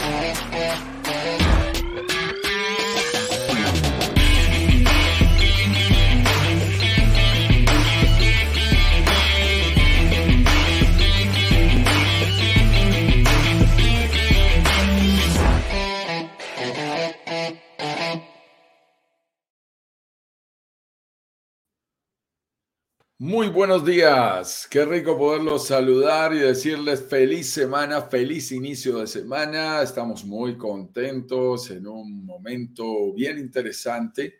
eh, eh, eh. Muy buenos días, qué rico poderlos saludar y decirles feliz semana, feliz inicio de semana. Estamos muy contentos en un momento bien interesante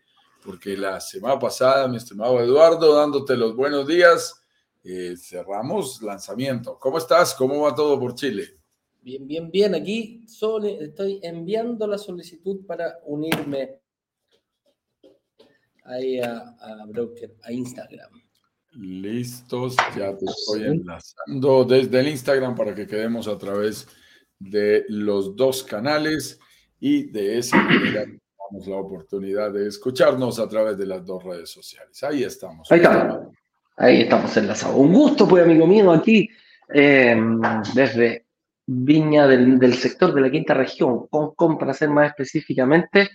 porque la semana pasada, mi estimado Eduardo, dándote los buenos días, eh, cerramos lanzamiento. ¿Cómo estás? ¿Cómo va todo por Chile? Bien, bien, bien. Aquí solo estoy enviando la solicitud para unirme ahí a, a Broker, a Instagram. Listos, ya te estoy enlazando desde el Instagram para que quedemos a través de los dos canales y de esa manera damos la oportunidad de escucharnos a través de las dos redes sociales. Ahí estamos. Ahí estamos, ahí estamos enlazados. Un gusto, pues, amigo mío, aquí eh, desde Viña del, del, sector de la quinta región, con, para ser más específicamente,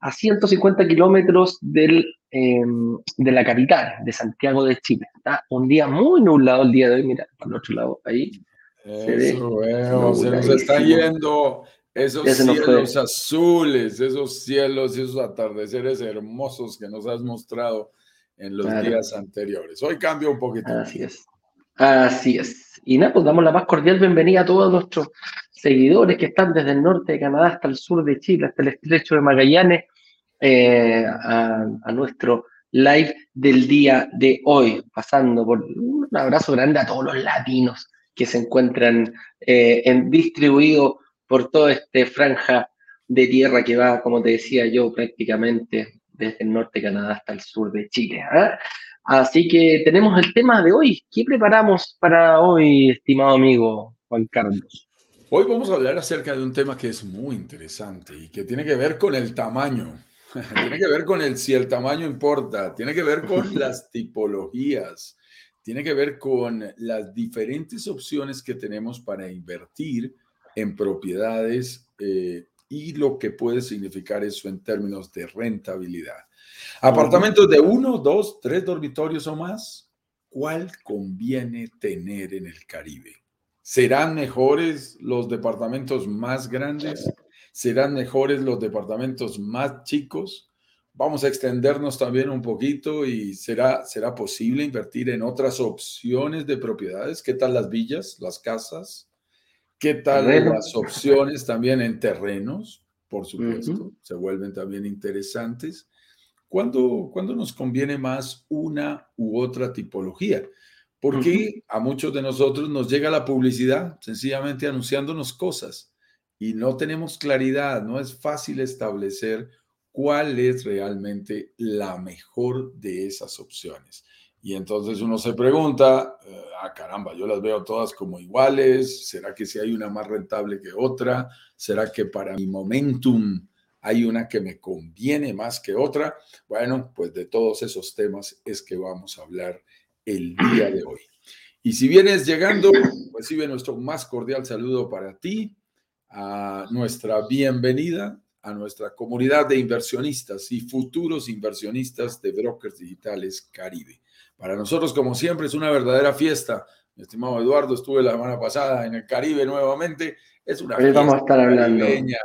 a 150 kilómetros del Em, de la capital, de Santiago de Chile. Está un día muy nublado el día de hoy, mira, al otro lado, ahí. Eso, se, nos está yendo esos cielos azules, esos cielos y esos atardeceres hermosos que nos has mostrado en los días anteriores. Hoy cambia un poquito. Así es. Así es. Y nada, pues damos la más cordial bienvenida a todos nuestros seguidores que están desde el norte de Canadá hasta el sur de Chile, hasta el estrecho de Magallanes, eh, a, nuestro live del día de hoy, pasando por un abrazo grande a todos los latinos que se encuentran eh, distribuidos por toda esta franja de tierra que va, como te decía yo, prácticamente desde el norte de Canadá hasta el sur de Chile. ¿ah? Así que tenemos el tema de hoy. ¿Qué preparamos para hoy, estimado amigo Juan Carlos? Hoy vamos a hablar acerca de un tema que es muy interesante y que tiene que ver con el tamaño. tiene que ver con el si el tamaño importa, tiene que ver con las tipologías, tiene que ver con las diferentes opciones que tenemos para invertir en propiedades eh, y lo que puede significar eso en términos de rentabilidad. Apartamentos de uno, dos, tres dormitorios o más, ¿cuál conviene tener en el Caribe? ¿Serán mejores los departamentos más grandes? serán mejores los departamentos más chicos. Vamos a extendernos también un poquito y será, será posible invertir en otras opciones de propiedades. ¿Qué tal las villas, las casas? ¿Qué tal las opciones también en terrenos? Por supuesto, se vuelven también interesantes. ¿Cuándo, ¿Cuándo, nos conviene más una u otra tipología? Porque a muchos de nosotros nos llega la publicidad sencillamente anunciándonos cosas y no tenemos claridad, no es fácil establecer cuál es realmente la mejor de esas opciones. Y entonces uno se pregunta, eh, ah caramba, yo las veo todas como iguales, ¿será que si hay una más rentable que otra? ¿Será que para mi momentum hay una que me conviene más que otra? Bueno, pues de todos esos temas es que vamos a hablar el día de hoy. Y si vienes llegando, recibe nuestro más cordial saludo para ti a nuestra bienvenida a nuestra comunidad de inversionistas y futuros inversionistas de Brokers Digitales Caribe. Para nosotros, como siempre, es una verdadera fiesta. Mi estimado Eduardo, estuve la semana pasada en el Caribe nuevamente. Es una fiesta vamos a estar caribeña.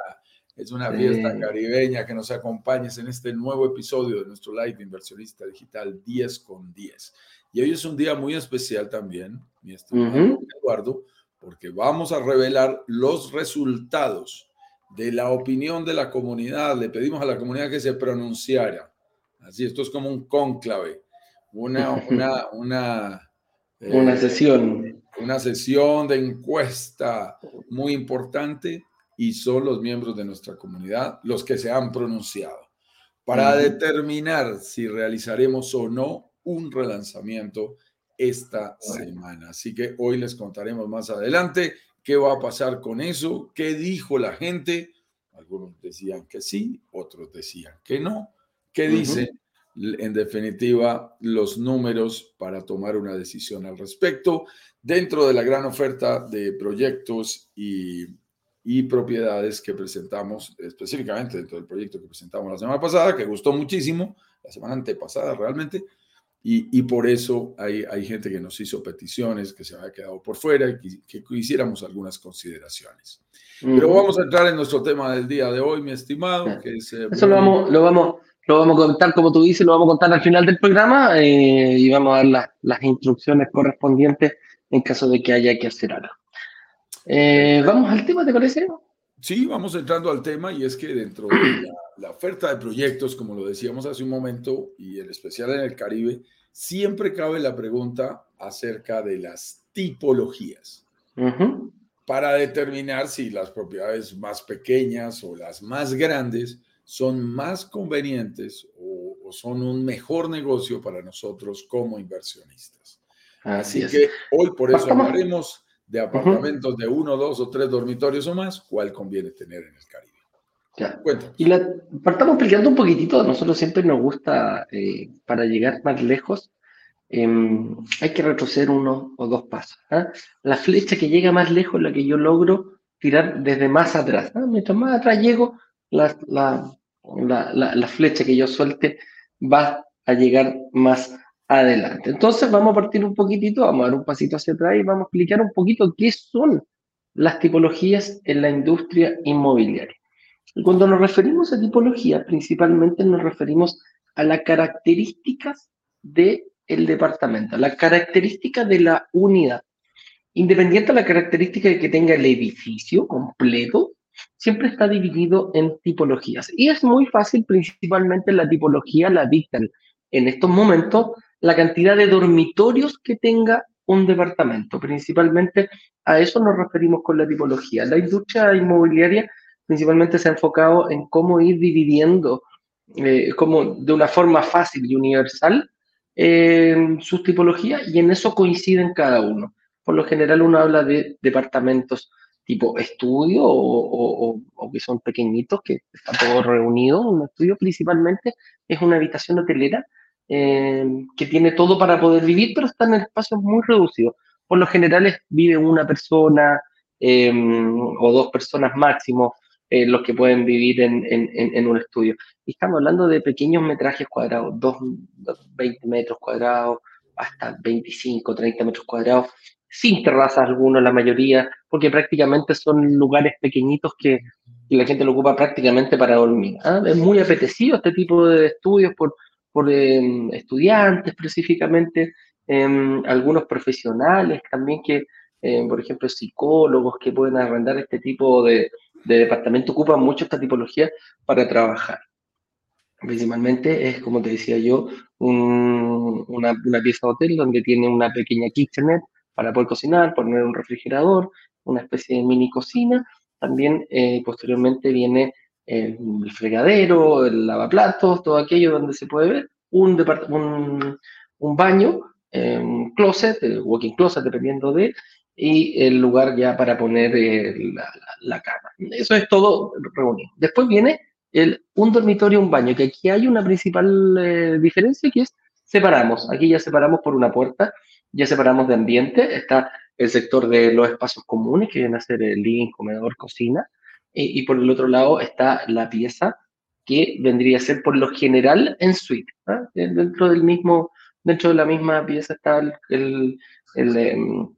Es una fiesta caribeña que nos acompañes en este nuevo episodio de nuestro live inversionista digital 10 con 10. Y hoy es un día muy especial también, mi estimado Eduardo, porque vamos a revelar los resultados de la opinión de la comunidad. Le pedimos a la comunidad que se pronunciara. Así, esto es como un cónclave, una, una, una, una eh, sesión. Una sesión de encuesta muy importante y son los miembros de nuestra comunidad los que se han pronunciado para determinar si realizaremos o no un relanzamiento esta semana. Así que hoy les contaremos más adelante qué va a pasar con eso, qué dijo la gente. Algunos decían que sí, otros decían que no. ¿Qué dicen, en definitiva, los números para tomar una decisión al respecto dentro de la gran oferta de proyectos y y propiedades que presentamos específicamente dentro del proyecto que presentamos la semana pasada, que gustó muchísimo, la semana antepasada realmente, y, y por eso hay, hay, gente que nos hizo peticiones, que se había quedado por fuera y que, que hiciéramos algunas consideraciones. Pero vamos a entrar en nuestro tema del día de hoy, mi estimado. Que es, eh, eso lo vamos, lo, vamos, lo vamos a contar, como tú dices, lo vamos a contar al final del programa eh, y vamos a dar las instrucciones correspondientes en caso de que haya que hacer algo. Eh, ¿Vamos al tema, te parece? Sí, vamos entrando al tema y es que dentro de la, oferta de proyectos, como lo decíamos hace un momento, y en especial en el Caribe, siempre cabe la pregunta acerca de las tipologías. Para determinar si las propiedades más pequeñas o las más grandes son más convenientes o, son un mejor negocio para nosotros como inversionistas. Así, que hoy por eso hablaremos de apartamentos de uno, dos o tres dormitorios o más, cuál conviene tener en el Caribe. Ya. Y la, partamos explicando un poquitito, a nosotros siempre nos gusta, eh, para llegar más lejos, em, hay que retroceder uno o dos pasos. ¿ah? La flecha que llega más lejos es la que yo logro tirar desde más atrás. ¿ah? Mientras más atrás llego, la, la, la, flecha que yo suelte va a llegar más adelante. Entonces vamos a partir un poquitito, vamos a dar un pasito hacia atrás y vamos a explicar un poquito qué son las tipologías en la industria inmobiliaria. Cuando nos referimos a tipología, principalmente nos referimos a las características del el departamento, las características de la unidad. Independiente de la característica que tenga el edificio completo, siempre está dividido en tipologías. Y es muy fácil, principalmente la tipología la dictan en estos momentos la cantidad de dormitorios que tenga un departamento. Principalmente a eso nos referimos con la tipología. La industria inmobiliaria principalmente se ha enfocado en cómo ir dividiendo eh, de una forma fácil y universal eh, sus tipologías y en eso coinciden cada uno. Por lo general uno habla de departamentos tipo estudio o, o que son pequeñitos, que está todo reunido. Un estudio principalmente es una habitación hotelera eh, que tiene todo para poder vivir, pero está en espacios muy reducidos. Por lo general vive una persona em, o dos personas máximo eh, los que pueden vivir en, un estudio. Y estamos hablando de pequeños metrajes cuadrados, 2, 20 metros cuadrados, hasta 25, 30 metros cuadrados, sin terrazas algunos, la mayoría, porque prácticamente son lugares pequeñitos que, la gente lo ocupa prácticamente para dormir. ¿ah? Es muy apetecido este tipo de estudios por, por em, estudiantes específicamente, em, algunos profesionales también que, em, por ejemplo, psicólogos que pueden arrendar este tipo de, departamento, ocupan mucho esta tipología para trabajar. Principalmente es, como te decía yo, una, pieza de hotel donde tiene una pequeña kitchenette para poder cocinar, poner un refrigerador, una especie de mini cocina. También eh, posteriormente viene el fregadero, el lavaplatos, todo aquello donde se puede ver, un, un, un baño, un closet, walking closet, dependiendo de, y el lugar ya para poner eh, la, cama. Eso es todo reunido. Después viene el, un dormitorio, un baño, que aquí hay una principal eh, diferencia que es separamos. Aquí ya separamos por una puerta, ya separamos de ambiente, está el sector de los espacios comunes, que vienen a ser el living, comedor, cocina, y, por el otro lado está la pieza que vendría a ser por lo general en suite. ¿ah? Dentro del mismo, dentro de la misma pieza está el, el, em,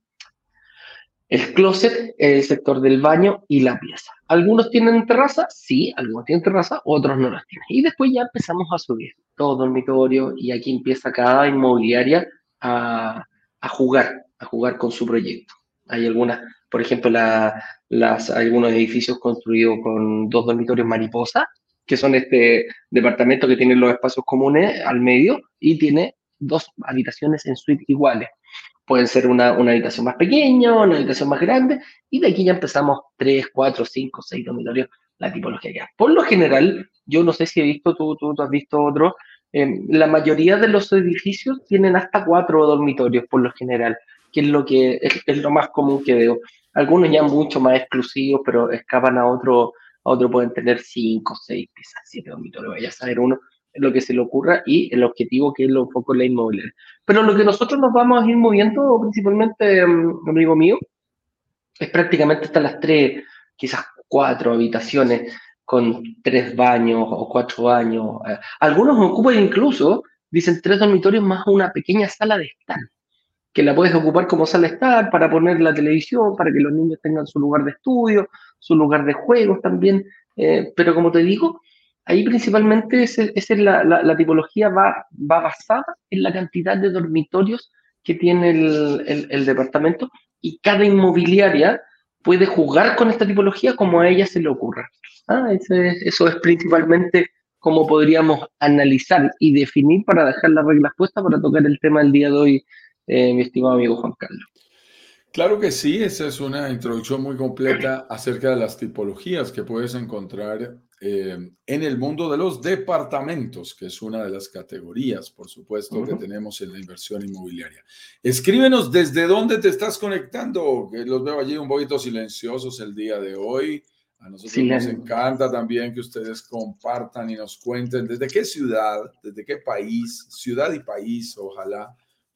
el, closet, el sector del baño y la pieza. Algunos tienen terraza, sí, algunos tienen terraza, otros no las tienen. Y después ya empezamos a subir todo dormitorio y aquí empieza cada inmobiliaria a, a jugar, a jugar con su proyecto. Hay algunas por ejemplo, las, algunos edificios construidos con dos dormitorios mariposa, que son este departamento que tiene los espacios comunes al medio y tiene dos habitaciones en suite iguales. Pueden ser una, habitación más pequeña, una habitación más grande, y de aquí ya empezamos tres, cuatro, cinco, seis dormitorios, la tipología que hay. Por lo general, yo no sé si he visto, tú, tú, has visto otro, eh, la mayoría de los edificios tienen hasta cuatro dormitorios por lo general, que es lo, que, es lo más común que veo. Algunos ya mucho más exclusivos, pero escapan a otro, a otro pueden tener cinco, seis, quizás siete dormitorios, vaya a saber uno lo que se le ocurra y el objetivo que es lo poco la inmobiliaria. Pero lo que nosotros nos vamos a ir moviendo, principalmente, mm, amigo mío, es prácticamente hasta las tres, quizás cuatro habitaciones con tres baños o cuatro baños. Eh, algunos ocupan incluso, dicen, tres dormitorios más una pequeña sala de estar, que la puedes ocupar como sala estar para poner la televisión, para que los niños tengan su lugar de estudio, su lugar de juegos también. Eh, pero como te digo, ahí principalmente es, la, tipología va, va basada en la cantidad de dormitorios que tiene el, departamento y cada inmobiliaria puede jugar con esta tipología como a ella se le ocurra. Ah, eso es principalmente cómo podríamos analizar y definir para dejar las reglas puestas para tocar el tema del día de hoy, eh, mi estimado amigo Juan Carlos. Claro que sí, esa es una introducción muy completa acerca de las tipologías que puedes encontrar eh, en el mundo de los departamentos, que es una de las categorías, por supuesto, que tenemos en la inversión inmobiliaria. Escríbenos desde dónde te estás conectando, que los veo allí un poquito silenciosos el día de hoy. A nosotros nos encanta también que ustedes compartan y nos cuenten desde qué ciudad, desde qué país, ciudad y país, ojalá,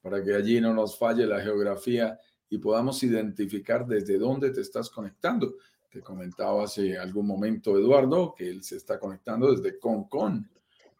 para que allí no nos falle la geografía y podamos identificar desde dónde te estás conectando. Te comentaba hace algún momento Eduardo que él se está conectando desde Concón,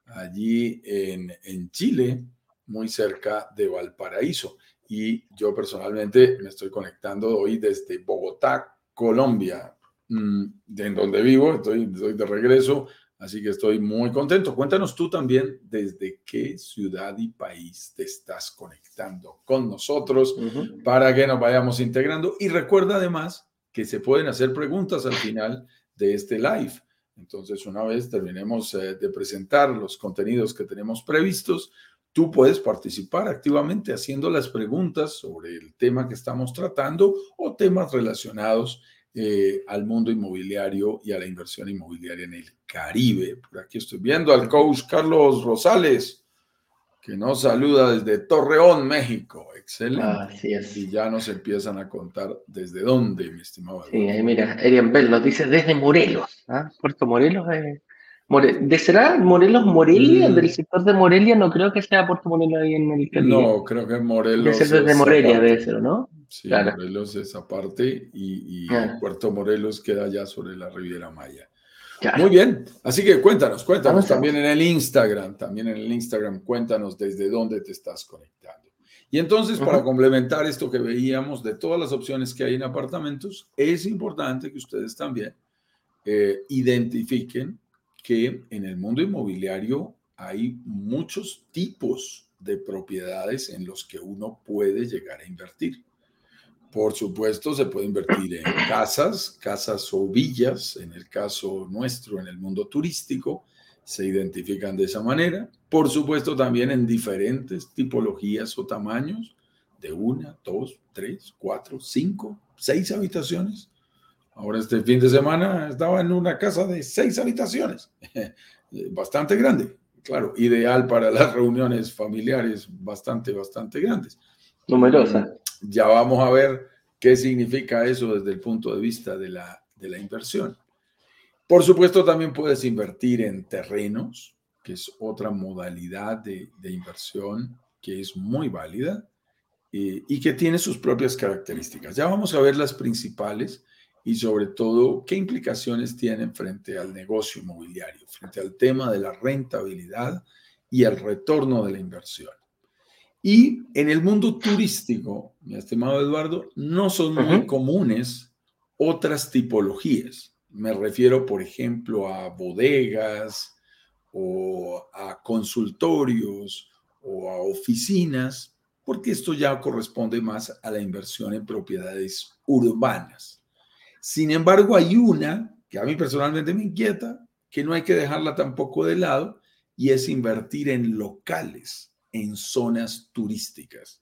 allí en, en Chile, muy cerca de Valparaíso. Y yo personalmente me estoy conectando hoy desde Bogotá, Colombia, mm, en donde vivo, estoy, estoy de regreso, así que estoy muy contento. Cuéntanos tú también desde qué ciudad y país te estás conectando con nosotros para que nos vayamos integrando. Y recuerda además que se pueden hacer preguntas al final de este live. Entonces, una vez terminemos eh, de presentar los contenidos que tenemos previstos, tú puedes participar activamente haciendo las preguntas sobre el tema que estamos tratando o temas relacionados eh, al mundo inmobiliario y a la inversión inmobiliaria en el Caribe. Por aquí estoy viendo al coach Carlos Rosales que nos saluda desde Torreón, México. Excelente. Así es. Y ya nos empiezan a contar desde dónde, mi estimado. Sí, ahí mira, Erian Bell nos dice desde Morelos. ¿ah? Puerto Morelos. Eh, ¿De será Morelos Morelia? Mm. Del sector de Morelia, no creo que sea Puerto Morelos ahí en el Caribe. No, creo que Morelos. Debe ser desde Morelia, debe ser, ¿no? Sí, Morelos es aparte y, y. Puerto Morelos queda ya sobre la Riviera Maya. Muy bien, así que cuéntanos, cuéntanos también en el Instagram, también en el Instagram, cuéntanos desde dónde te estás conectando. Y entonces, para complementar esto que veíamos de todas las opciones que hay en apartamentos, es importante que ustedes también eh, identifiquen que en el mundo inmobiliario hay muchos tipos de propiedades en los que uno puede llegar a invertir. Por supuesto, se puede invertir en casas, casas o villas, en el caso nuestro, en el mundo turístico, se identifican de esa manera. Por supuesto, también en diferentes tipologías o tamaños, de una, dos, tres, cuatro, cinco, seis habitaciones. Ahora este fin de semana estaba en una casa de seis habitaciones, bastante grande, claro, ideal para las reuniones familiares, bastante, bastante grandes. Numerosa ya vamos a ver qué significa eso desde el punto de vista de la, de la inversión. Por supuesto, también puedes invertir en terrenos, que es otra modalidad de, de inversión que es muy válida eh, y que tiene sus propias características. Ya vamos a ver las principales y sobre todo qué implicaciones tienen frente al negocio inmobiliario, frente al tema de la rentabilidad y el retorno de la inversión. Y en el mundo turístico, mi estimado Eduardo, no son muy comunes otras tipologías. Me refiero, por ejemplo, a bodegas o a consultorios o a oficinas, porque esto ya corresponde más a la inversión en propiedades urbanas. Sin embargo, hay una que a mí personalmente me inquieta, que no hay que dejarla tampoco de lado, y es invertir en locales en zonas turísticas.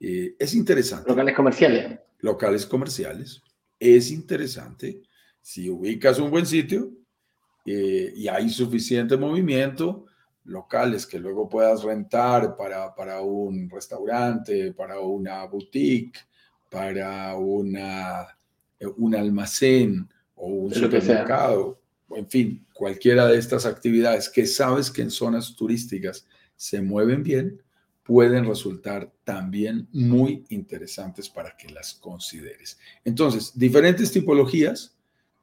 Eh, es interesante. Locales comerciales. Locales comerciales. Es interesante. Si ubicas un buen sitio eh, y hay suficiente movimiento, locales que luego puedas rentar para, para un restaurante, para una boutique, para una, eh, un almacén o un supermercado, en fin, cualquiera de estas actividades que sabes que en zonas turísticas se mueven bien, pueden resultar también muy interesantes para que las consideres. Entonces, diferentes tipologías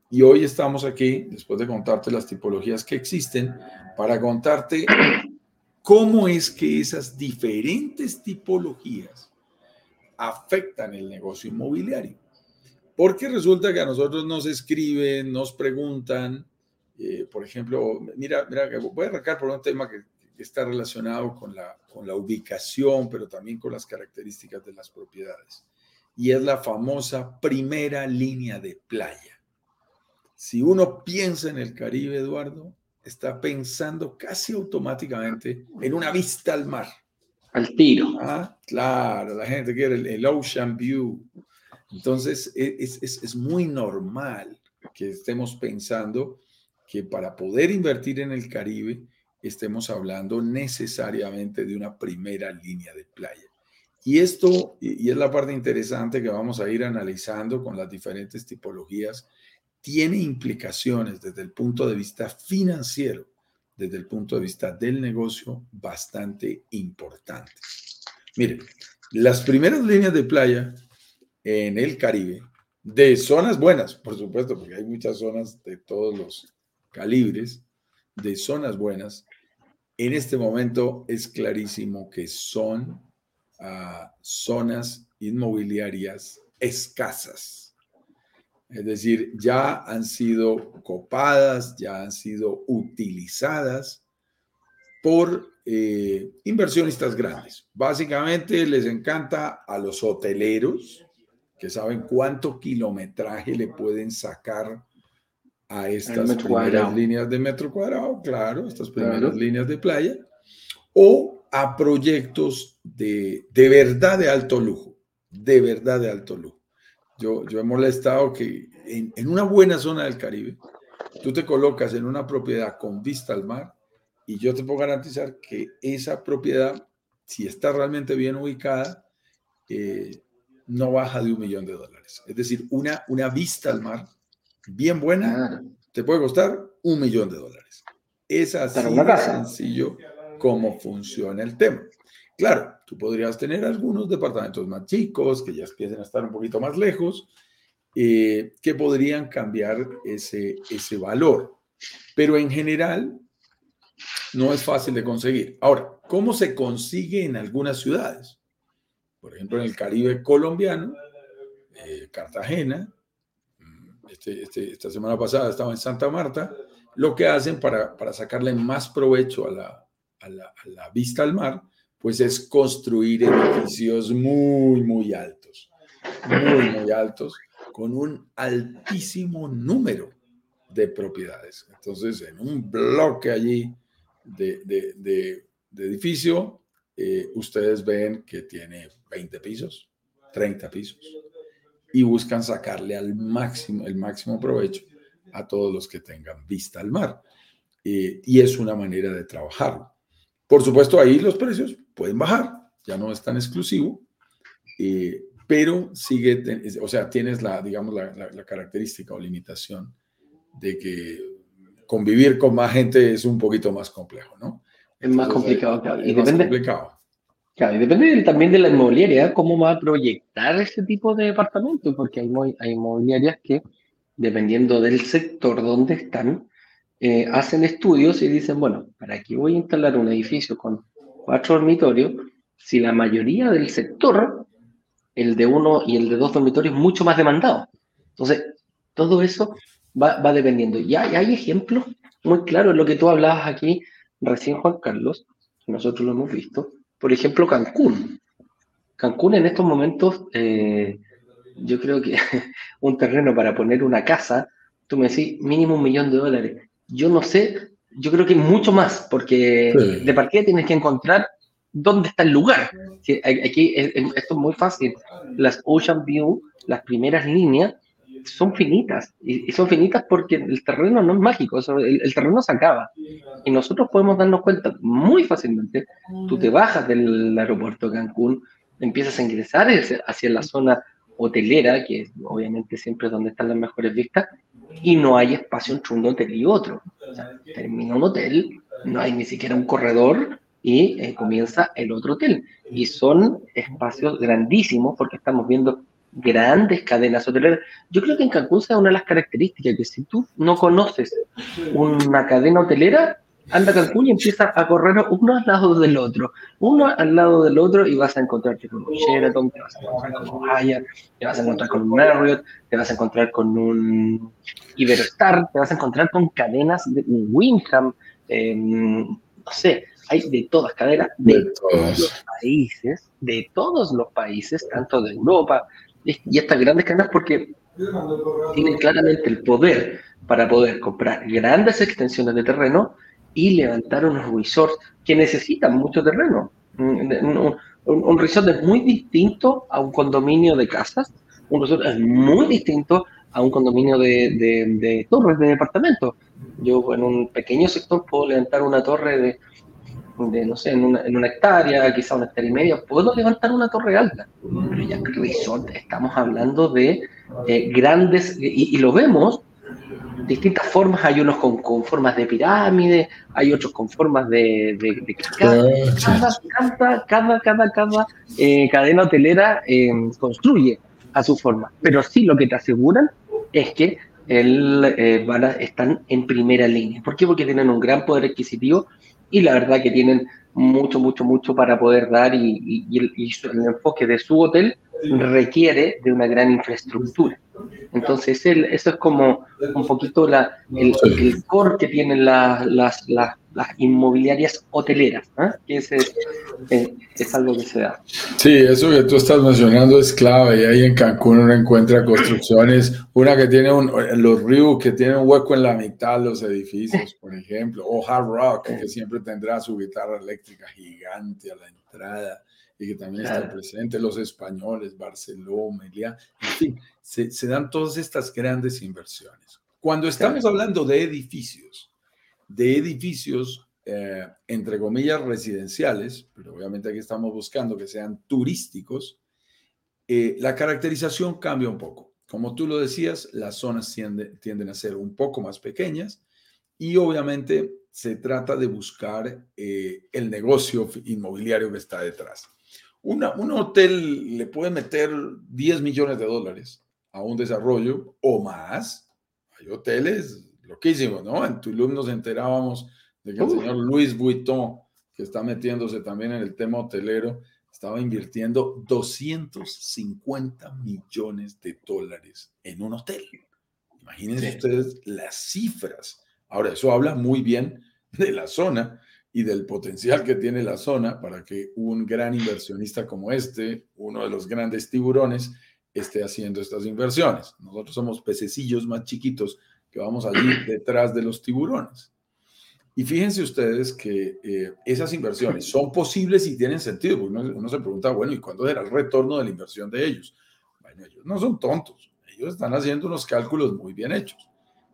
Y hoy estamos aquí, después de contarte las tipologías que existen, para contarte cómo es que esas diferentes tipologías afectan el negocio inmobiliario. Porque resulta que a nosotros nos escriben, nos preguntan, eh, por ejemplo, mira, mira, voy a arrancar por un tema que, está relacionado con la, con la ubicación, pero también con las características de las propiedades. Y es la famosa primera línea de playa. Si uno piensa en el Caribe, Eduardo, está pensando casi automáticamente en una vista al mar. Al tiro. Ah, claro, la gente quiere el, ocean view. Entonces, e, es, es, es, muy normal que estemos pensando que para poder invertir en el Caribe, estemos hablando necesariamente de una primera línea de playa. Y esto, y es la parte interesante que vamos a ir analizando con las diferentes tipologías, tiene implicaciones desde el punto de vista financiero, desde el punto de vista del negocio, bastante importantes. Miren, las primeras líneas de playa en el Caribe, de zonas buenas, por supuesto, porque hay muchas zonas de todos los calibres, de zonas buenas, en este momento es clarísimo que son ah, zonas inmobiliarias escasas. Es decir, ya han sido copadas, ya han sido utilizadas por eh, inversionistas grandes. Básicamente les encanta a los hoteleros que saben cuánto kilometraje le pueden sacar a estas primeras líneas de metro cuadrado, claro, estas primeras líneas de playa, o a proyectos de, de verdad de alto lujo, de verdad de alto lujo. Yo, yo he molestado que en, en, una buena zona del Caribe, tú te colocas en una propiedad con vista al mar y yo te puedo garantizar que esa propiedad, si está realmente bien ubicada, eh, no baja de un millón de dólares. Es decir, una, una vista al mar bien buena, te puede costar un millón de dólares. Es así de sencillo cómo funciona el tema. Claro, tú podrías tener algunos departamentos más chicos que ya empiecen a estar un poquito más lejos, eh, que podrían cambiar ese, ese valor. Pero en general, no es fácil de conseguir. Ahora, ¿cómo se consigue en algunas ciudades? Por ejemplo, en el Caribe colombiano, eh, Cartagena, este, este, esta semana pasada estaba en Santa Marta, lo que hacen para, para sacarle más provecho a la, a, la, vista al mar, pues es construir edificios muy, muy altos, muy, muy altos, con un altísimo número de propiedades. Entonces, en un bloque allí de, de, de, de edificio, eh, ustedes ven que tiene 20 pisos, 30 pisos y buscan sacarle al máximo, el máximo provecho a todos los que tengan vista al mar. Eh, y es una manera de trabajar. Por supuesto, ahí los precios pueden bajar, ya no es tan exclusivo, eh, pero sigue, o sea, tienes la, digamos, la, la, característica o limitación de que convivir con más gente es un poquito más complejo, ¿no? Es más complicado, claro. Es más complicado. Claro, y depende también de la inmobiliaria, cómo va a proyectar ese tipo de departamentos, porque hay, hay inmobiliarias que, dependiendo del sector donde están, eh, hacen estudios y dicen, bueno, ¿para qué voy a instalar un edificio con cuatro dormitorios si la mayoría del sector, el de uno y el de dos dormitorios, es mucho más demandado? Entonces, todo eso va, va dependiendo. Y hay, hay ejemplos muy claros, lo que tú hablabas aquí recién, Juan Carlos, nosotros lo hemos visto, por ejemplo, Cancún. Cancún en estos momentos, eh, yo creo que un terreno para poner una casa, tú me decís mínimo un millón de dólares. Yo no sé, yo creo que mucho más, porque de partida tienes que encontrar dónde está el lugar. Aquí esto es muy fácil. Las Ocean View, las primeras líneas, son finitas. Y, son finitas porque el terreno no es mágico, el, terreno se acaba. Y nosotros podemos darnos cuenta muy fácilmente. Tú te bajas del aeropuerto de Cancún, empiezas a ingresar hacia la zona hotelera, que obviamente siempre es donde están las mejores vistas, y no hay espacio entre un hotel y otro. termina un hotel, no hay ni siquiera un corredor y eh, comienza el otro hotel. Y son espacios grandísimos porque estamos viendo grandes cadenas hoteleras. Yo creo que en Cancún es una de las características, que si tú no conoces una cadena hotelera, anda a Cancún y empieza a correr uno al lado del otro, uno al lado del otro y vas a encontrarte con un Sheraton, te vas a encontrar con un Hyatt, te vas a encontrar con un Marriott, te vas a encontrar con un Iberostar, te vas a encontrar con cadenas de Winham, em, no sé, hay de todas cadenas, de, todos los países, de todos los países, tanto de Europa, y estas grandes cadenas porque tienen claramente el poder para poder comprar grandes extensiones de terreno y levantar unos resorts que necesitan mucho terreno. Un, un, resort es muy distinto a un condominio de casas, un resort es muy distinto a un condominio de, de, torres de departamentos. Yo en un pequeño sector puedo levantar una torre de, de no sé, en una, en una, hectárea, quizá una hectárea y media, puedo levantar una torre alta. Pero ya resort estamos hablando de eh, grandes, y, y, lo vemos distintas formas, hay unos con, con, formas de pirámide, hay otros con formas de, de, cada, cada, cada, cada, cada eh, cadena hotelera eh, construye a su forma, pero sí lo que te aseguran es que el, eh, van a, están en primera línea. ¿Por qué? Porque tienen un gran poder adquisitivo y la verdad que tienen mucho, mucho, mucho para poder dar y, y, y, el, y el enfoque de su hotel requiere de una gran infraestructura. Entonces, eso es como un poquito la, el, el core que tienen la, las, las, las, inmobiliarias hoteleras, ¿eh? que ese es, eh, es, algo que se da. Sí, eso que tú estás mencionando es clave. Y ahí en Cancún uno encuentra construcciones, una que tiene un, los ríos que tiene un hueco en la mitad de los edificios, por ejemplo, o Hard Rock, que siempre tendrá su guitarra eléctrica gigante a la entrada y que también claro. está presente, los españoles, Barcelona, Meliá, en fin, se, se, dan todas estas grandes inversiones. Cuando estamos claro. hablando de edificios, de edificios, eh, entre comillas, residenciales, pero obviamente aquí estamos buscando que sean turísticos, eh, la caracterización cambia un poco. Como tú lo decías, las zonas tiende, tienden a ser un poco más pequeñas y obviamente se trata de buscar eh, el negocio inmobiliario que está detrás. Una, un hotel le puede meter 10 millones de dólares a un desarrollo o más. Hay hoteles loquísimos, ¿no? En Tulum nos enterábamos de que el señor Luis Vuitton, que está metiéndose también en el tema hotelero, estaba invirtiendo 250 millones de dólares en un hotel. Imagínense sí. ustedes las cifras. Ahora, eso habla muy bien de la zona y del potencial que tiene la zona para que un gran inversionista como este, uno de los grandes tiburones, esté haciendo estas inversiones. Nosotros somos pececillos más chiquitos que vamos allí detrás de los tiburones. Y fíjense ustedes que eh, esas inversiones son posibles y tienen sentido, porque uno, uno, se pregunta, bueno, ¿y cuándo será el retorno de la inversión de ellos? Bueno, ellos no son tontos, ellos están haciendo unos cálculos muy bien hechos.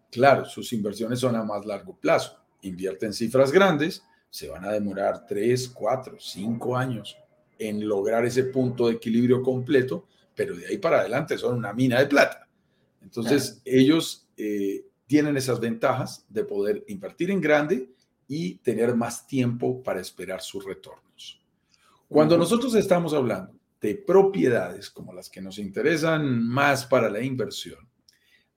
Claro, sus inversiones son a más largo plazo, invierten cifras grandes, se van a demorar 3, 4, 5 años en lograr ese punto de equilibrio completo, pero de ahí para adelante son una mina de plata. Entonces, ellos eh, tienen esas ventajas de poder invertir en grande y tener más tiempo para esperar sus retornos. Cuando nosotros estamos hablando de propiedades como las que nos interesan más para la inversión,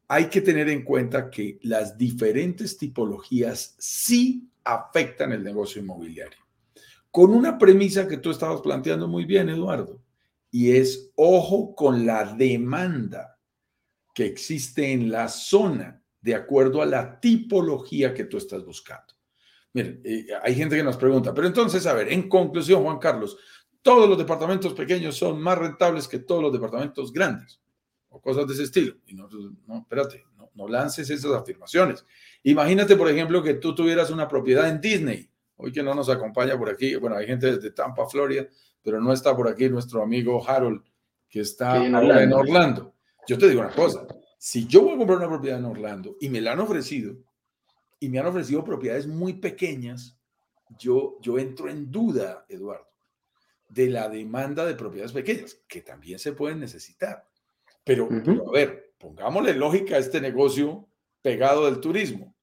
hay que tener en cuenta que las diferentes tipologías sí afectan el negocio inmobiliario. Con una premisa que tú estabas planteando muy bien, Eduardo, y es ojo con la demanda que existe en la zona de acuerdo a la tipología que tú estás buscando. Miren, eh, hay gente que nos pregunta, pero entonces, a ver, en conclusión, Juan Carlos, todos los departamentos pequeños son más rentables que todos los departamentos grandes o cosas de ese estilo. No espérate, no, lances esas afirmaciones. Imagínate, por ejemplo, que tú tuvieras una propiedad en Disney. Hoy que no nos acompaña por aquí, bueno, hay gente desde Tampa, Florida, pero no está por aquí nuestro amigo Harold, que está sí, en, Orlando. en Orlando. Yo te digo una cosa, si yo voy a comprar una propiedad en Orlando y me la han ofrecido, y me han ofrecido propiedades muy pequeñas, yo, yo entro en duda, Eduardo, de la demanda de propiedades pequeñas, que también se pueden necesitar. Pero, uh -huh. pero a ver, pongámosle lógica a este negocio pegado del turismo.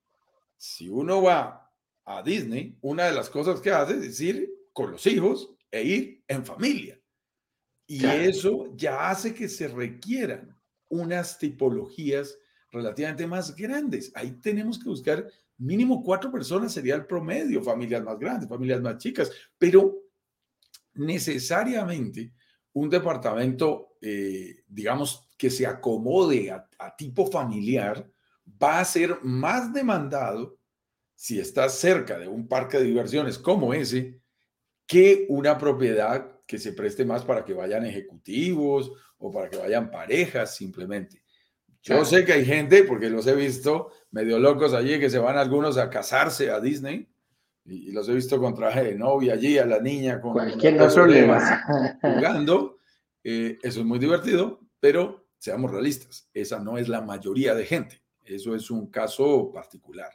Si uno va a Disney, una de las cosas que hace es ir con los hijos e ir en familia. Y eso ya hace que se requieran unas tipologías relativamente más grandes. Ahí tenemos que buscar mínimo cuatro personas sería el promedio, familias más grandes, familias más chicas, pero necesariamente un departamento, eh, digamos, que se acomode a, tipo familiar, va a ser más demandado si estás cerca de un parque de diversiones como ese, que una propiedad que se preste más para que vayan ejecutivos o para que vayan parejas simplemente. Yo sé que hay gente, porque los he visto medio locos allí, que se van algunos a casarse a Disney y, los he visto con traje de novia allí, a la niña con cualquier problema jugando. Eh, eso es muy divertido, pero seamos realistas, esa no es la mayoría de gente. Eso es un caso particular.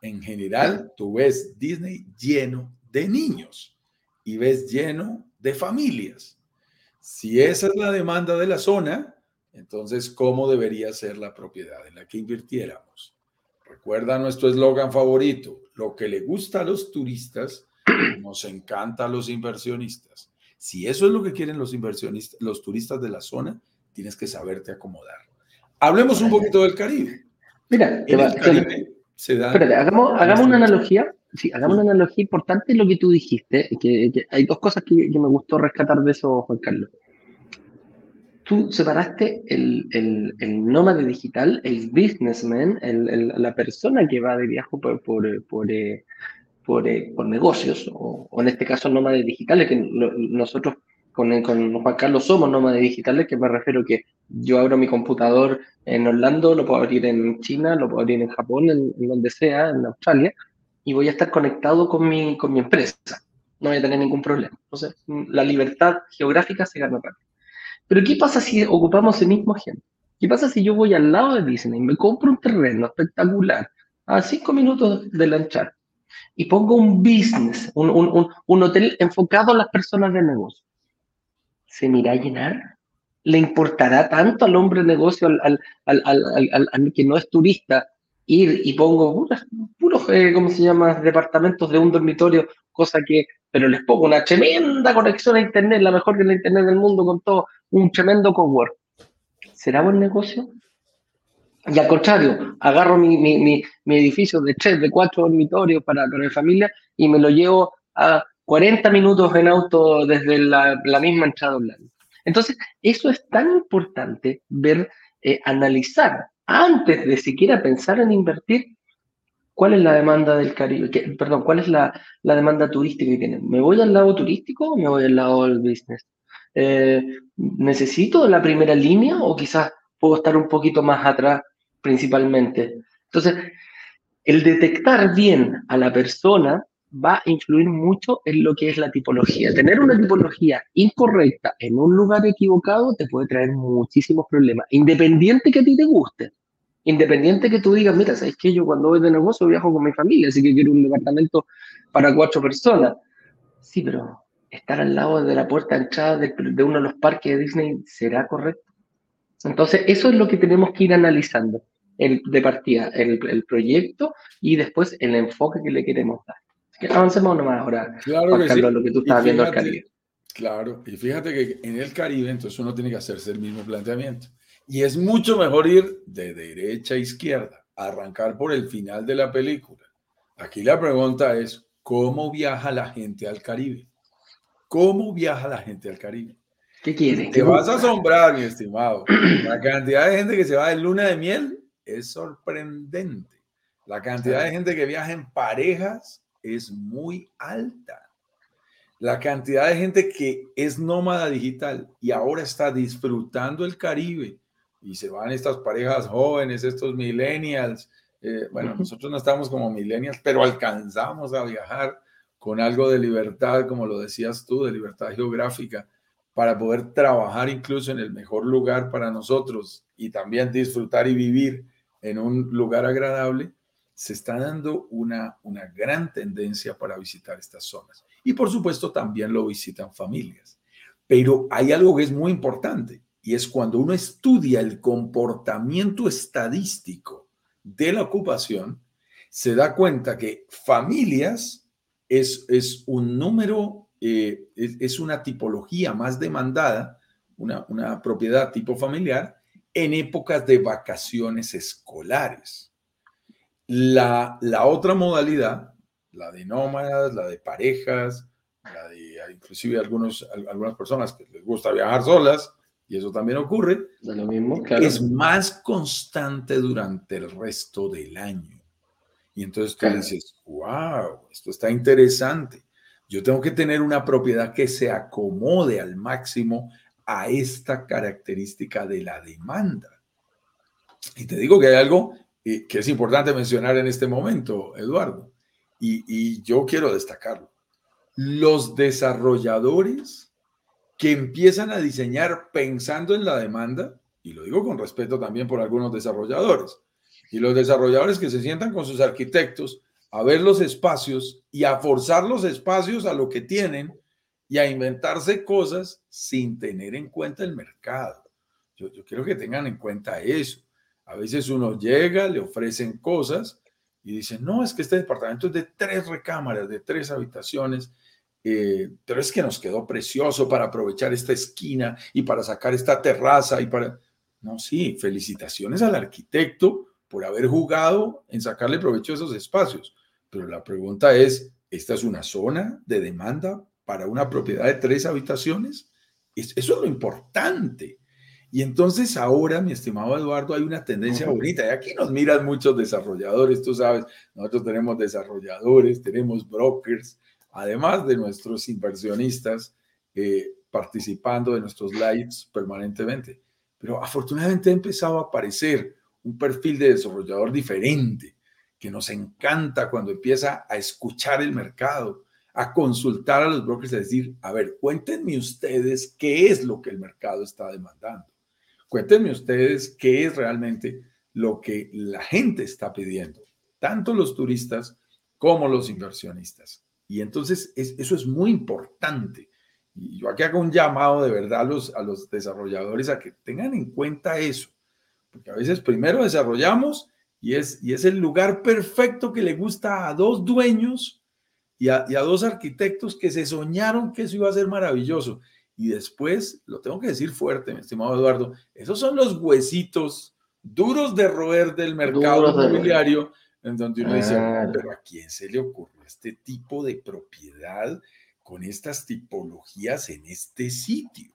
En general, tú ves Disney lleno de niños y ves lleno de familias. Si esa es la demanda de la zona, entonces, ¿cómo debería ser la propiedad en la que invirtiéramos? Recuerda nuestro eslogan favorito, lo que le gusta a los turistas, nos encanta a los inversionistas. Si eso es lo que quieren los inversionistas, los turistas de la zona, tienes que saberte acomodar. Hablemos un poquito del Caribe. Mira, hagamos, hagamos una analogía. Sí, hagamos una analogía importante en lo que tú dijiste. Que, hay dos cosas que, que, me gustó rescatar de eso, Juan Carlos tú separaste el, el, el, nómade digital, el businessman, el, la persona que va de viaje por, por, por, eh, por, eh, por negocios, o, en este caso nómades digitales, que nosotros con, Juan Carlos somos nómades digitales, que me refiero que yo abro mi computador en Orlando, lo puedo abrir en China, lo puedo abrir en Japón, en, donde sea, en Australia, y voy a estar conectado con mi, con mi empresa. No voy a tener ningún problema. Entonces, la libertad geográfica se gana rápido. Pero ¿qué pasa si ocupamos el mismo ejemplo? ¿Qué pasa si yo voy al lado de Disney, me compro un terreno espectacular a cinco minutos de lanchar y pongo un business, un, un, un, hotel enfocado a las personas de negocio? ¿Se me irá a llenar? ¿Le importará tanto al hombre de negocio, al, al, al, al que no es turista, ir y pongo puros, eh, ¿cómo se llama?, departamentos de un dormitorio, cosa que, pero les pongo una tremenda conexión a Internet, la mejor que la Internet del mundo, con todo, un tremendo cowork. ¿Será buen negocio? Y al contrario, agarro mi, mi, mi, edificio de tres, de cuatro dormitorios para, para mi familia y me lo llevo a 40 minutos en auto desde la, misma entrada online. Entonces, eso es tan importante ver, eh, analizar antes de siquiera pensar en invertir, ¿cuál es la demanda del Caribe? perdón, ¿cuál es la, demanda turística que tienen? ¿Me voy al lado turístico o me voy al lado del business? Eh, ¿Necesito la primera línea o quizás puedo estar un poquito más atrás principalmente? Entonces, el detectar bien a la persona va a influir mucho en lo que es la tipología. Tener una tipología incorrecta en un lugar equivocado te puede traer muchísimos problemas, independiente que a ti te guste. Independiente que tú digas, mira, ¿sabes que Yo cuando voy de negocio viajo con mi familia, así que quiero un departamento para cuatro personas. Sí, pero estar al lado de la puerta de entrada de, uno de los parques de Disney será correcto. Entonces, eso es lo que tenemos que ir analizando el, de partida, el, proyecto y después el enfoque que le queremos dar. Que avancemos nomás ahora, claro que sí. lo que tú estás viendo el Caribe. Claro, y fíjate que en el Caribe, entonces uno tiene que hacerse el mismo planteamiento. Y es mucho mejor ir de derecha a izquierda, arrancar por el final de la película. Aquí la pregunta es, ¿cómo viaja la gente al Caribe? ¿Cómo viaja la gente al Caribe? ¿Qué quiere? Te vas a asombrar, mi estimado. La cantidad de gente que se va de luna de miel es sorprendente. La cantidad de gente que viaja en parejas es muy alta. La cantidad de gente que es nómada digital y ahora está disfrutando el Caribe y se van estas parejas jóvenes, estos millennials. Eh, bueno, nosotros no estamos como millennials, pero alcanzamos a viajar con algo de libertad, como lo decías tú, de libertad geográfica, para poder trabajar incluso en el mejor lugar para nosotros y también disfrutar y vivir en un lugar agradable, se está dando una, una gran tendencia para visitar estas zonas. Y por supuesto también lo visitan familias. Pero hay algo que es muy importante y es cuando uno estudia el comportamiento estadístico de la ocupación, se da cuenta que familias es, es un número, eh, es, una tipología más demandada una, una propiedad tipo familiar en épocas de vacaciones escolares. La, la otra modalidad, la de nómadas, la de parejas, la de inclusive algunos, algunas personas que les gusta viajar solas, y eso también ocurre, lo mismo, es más constante durante el resto del año. Y entonces tú dices, wow, esto está interesante. Yo tengo que tener una propiedad que se acomode al máximo a esta característica de la demanda. Y te digo que hay algo que es importante mencionar en este momento, Eduardo, y, y yo quiero destacarlo. Los desarrolladores que empiezan a diseñar pensando en la demanda, y lo digo con respeto también por algunos desarrolladores, y los desarrolladores que se sientan con sus arquitectos a ver los espacios y a forzar los espacios a lo que tienen y a inventarse cosas sin tener en cuenta el mercado. Yo, yo quiero que tengan en cuenta eso. A veces uno llega, le ofrecen cosas y dicen, no, es que este departamento es de tres recámaras, de tres habitaciones, eh, pero es que nos quedó precioso para aprovechar esta esquina y para sacar esta terraza y para... No, sí, felicitaciones al arquitecto por haber jugado en sacarle provecho a esos espacios. Pero la pregunta es, ¿esta es una zona de demanda para una propiedad de tres habitaciones? Eso es lo importante. Y entonces ahora, mi estimado Eduardo, hay una tendencia bonita. Y aquí nos miran muchos desarrolladores, tú sabes, nosotros tenemos desarrolladores, tenemos brokers, además de nuestros inversionistas eh, participando de nuestros lives permanentemente. Pero afortunadamente ha empezado a aparecer un perfil de desarrollador diferente, que nos encanta cuando empieza a escuchar el mercado, a consultar a los brokers, a decir, a ver, cuéntenme ustedes qué es lo que el mercado está demandando. Cuéntenme ustedes qué es realmente lo que la gente está pidiendo, tanto los turistas como los inversionistas. Y entonces eso es muy importante. Y yo aquí hago un llamado de verdad a los, desarrolladores a que tengan en cuenta eso porque a veces primero desarrollamos y es, y es el lugar perfecto que le gusta a dos dueños y a, y a dos arquitectos que se soñaron que eso iba a ser maravilloso. Y después, lo tengo que decir fuerte, mi estimado Eduardo, esos son los huesitos duros de roer del mercado inmobiliario, en donde uno dice, pero ¿a quién se le ocurrió este tipo de propiedad con estas tipologías en este sitio?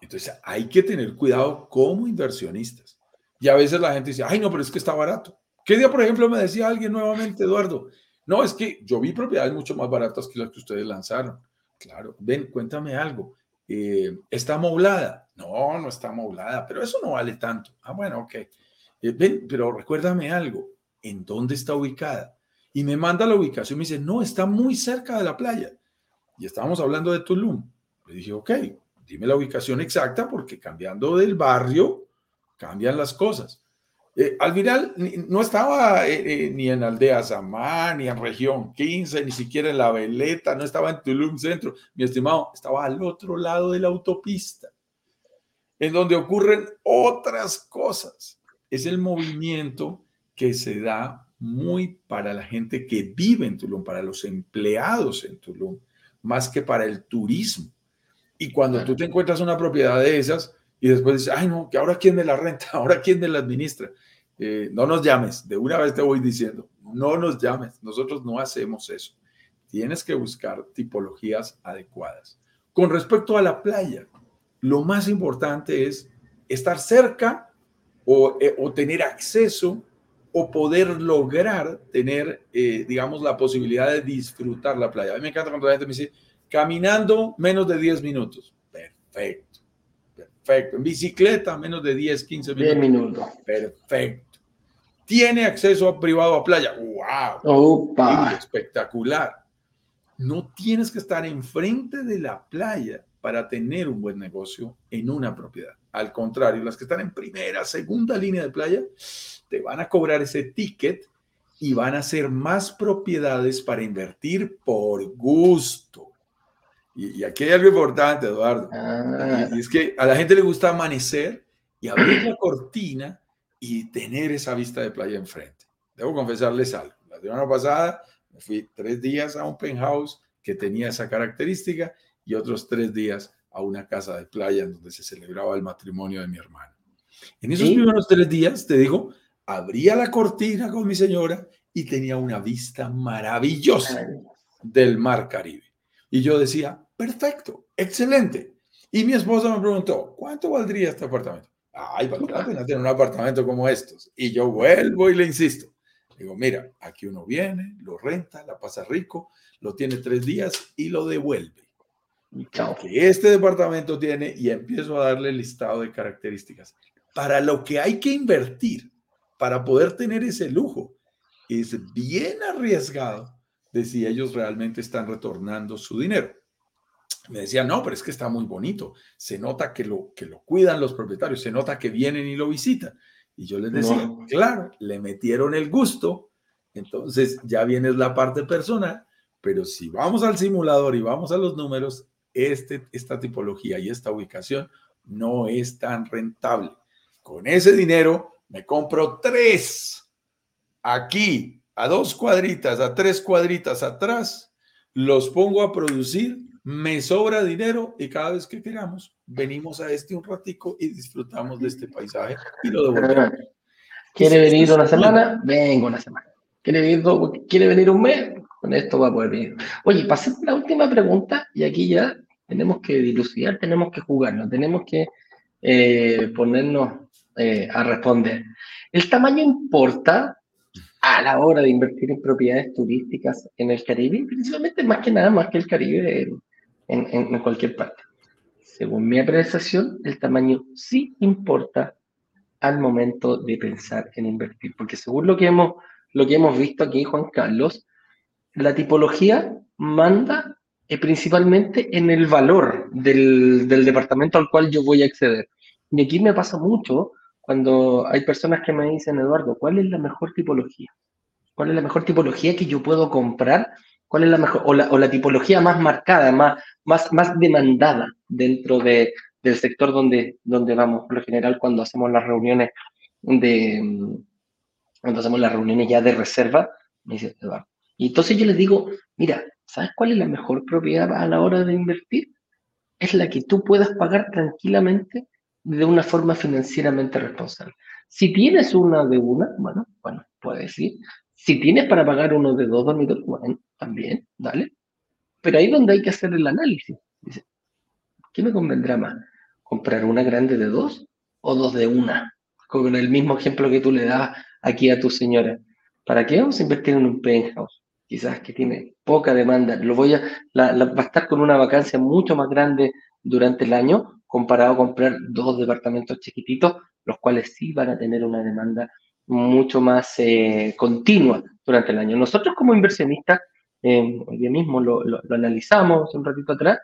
Entonces hay que tener cuidado como inversionistas. Y a veces la gente dice, ay, no, pero es que está barato. ¿Qué día, por ejemplo, me decía alguien nuevamente, Eduardo? No, es que yo vi propiedades mucho más baratas que las que ustedes lanzaron. Claro, ven, cuéntame algo. Eh, ¿Está amoblada? No, no está amoblada, pero eso no vale tanto. Ah, bueno, ok. Eh, ven, pero recuérdame algo. ¿En dónde está ubicada? Y me manda la ubicación me dice, no, está muy cerca de la playa. Y estábamos hablando de Tulum. Le dije, ok, dime la ubicación exacta porque cambiando del barrio cambian las cosas. Eh, al final no estaba eh, eh, ni en Aldea Samá, ni en Región 15, ni siquiera en La Veleta, no estaba en Tulum Centro, mi estimado, estaba al otro lado de la autopista, en donde ocurren otras cosas. Es el movimiento que se da muy para la gente que vive en Tulum, para los empleados en Tulum, más que para el turismo. Y cuando tú te encuentras una propiedad de esas y después dices, ay no, que ahora quién me la renta, ahora quién me la administra. Eh, no nos llames, de una vez te voy diciendo, no nos llames, nosotros no hacemos eso. Tienes que buscar tipologías adecuadas. Con respecto a la playa, lo más importante es estar cerca o, eh, tener acceso o poder lograr tener, eh, digamos, la posibilidad de disfrutar la playa. A mí me encanta cuando la gente me dice, Caminando, menos de 10 minutos. Perfecto. Perfecto. En bicicleta, menos de 10, 15 minutos. 10 minutos. Perfecto. Tiene acceso a privado a playa. ¡Wow! Espectacular. No tienes que estar enfrente de la playa para tener un buen negocio en una propiedad. Al contrario, las que están en primera, segunda línea de playa, te van a cobrar ese ticket y van a ser más propiedades para invertir por gusto. Y, aquí hay algo importante, Eduardo. Ah. Y, es que a la gente le gusta amanecer y abrir la cortina y tener esa vista de playa enfrente. Debo confesarles algo. La semana pasada me fui tres días a un penthouse que tenía esa característica y otros tres días a una casa de playa en donde se celebraba el matrimonio de mi hermano. En esos primeros tres días, te digo, abría la cortina con mi señora y tenía una vista maravillosa del mar Caribe. Y yo decía, perfecto, excelente. Y mi esposa me preguntó, ¿cuánto valdría este apartamento? Ay, vale la pena tener un apartamento como estos. Y yo vuelvo y le insisto. Digo, mira, aquí uno viene, lo renta, la pasa rico, lo tiene tres días y lo devuelve. Que este departamento tiene y empiezo a darle el listado de características. Para lo que hay que invertir para poder tener ese lujo es bien arriesgado de si ellos realmente están retornando su dinero. Me decían, no, pero es que está muy bonito. Se nota que lo, que lo cuidan los propietarios, se nota que vienen y lo visitan. Y yo les decía, claro, le metieron el gusto, entonces ya viene la parte personal, pero si vamos al simulador y vamos a los números, este, esta tipología y esta ubicación no es tan rentable. Con ese dinero me compro tres aquí, a dos cuadritas, a tres cuadritas atrás, los pongo a producir, me sobra dinero y cada vez que queramos venimos a este un ratico y disfrutamos de este paisaje y lo devolvemos. ¿Quiere venir una semana? Vengo una semana. ¿Quiere venir, ¿Quiere venir un mes? Con esto va a poder venir. Oye, pasemos la última pregunta y aquí ya tenemos que dilucidar, tenemos que jugarnos, tenemos que eh, ponernos eh, a responder. ¿El tamaño importa a la hora de invertir en propiedades turísticas en el Caribe? Principalmente, más que nada, más que el Caribe en, en cualquier parte. Según mi apreciación, el tamaño sí importa al momento de pensar en invertir, porque según lo que hemos, lo que hemos visto aquí, Juan Carlos, la tipología manda eh, principalmente en el valor del, del, departamento al cual yo voy a acceder. Y aquí me pasa mucho cuando hay personas que me dicen, Eduardo, ¿cuál es la mejor tipología? ¿Cuál es la mejor tipología que yo puedo comprar? ¿Cuál es la mejor, o la, o la tipología más marcada, más, más, más demandada dentro de, del sector donde, donde vamos? Por lo general, cuando hacemos las reuniones de, cuando hacemos las reuniones ya de reserva, me dice Eduardo. Y entonces yo les digo, mira, ¿sabes cuál es la mejor propiedad a la hora de invertir? Es la que tú puedas pagar tranquilamente de una forma financieramente responsable. Si tienes una de una, bueno, bueno, puedes ir. Si tienes para pagar uno de dos dormitorios, bueno, también, dale. Pero ahí es donde hay que hacer el análisis. Dice, ¿qué me convendrá más? ¿Comprar una grande de dos o dos de una? Con el mismo ejemplo que tú le das aquí a tu señora. ¿Para qué vamos a invertir en un penthouse? Quizás que tiene poca demanda. Lo voy a, va a estar con una vacancia mucho más grande durante el año comparado a comprar dos departamentos chiquititos, los cuales sí van a tener una demanda mucho más eh, continua durante el año. Nosotros como inversionistas, eh, hoy día mismo lo, lo, analizamos un ratito atrás,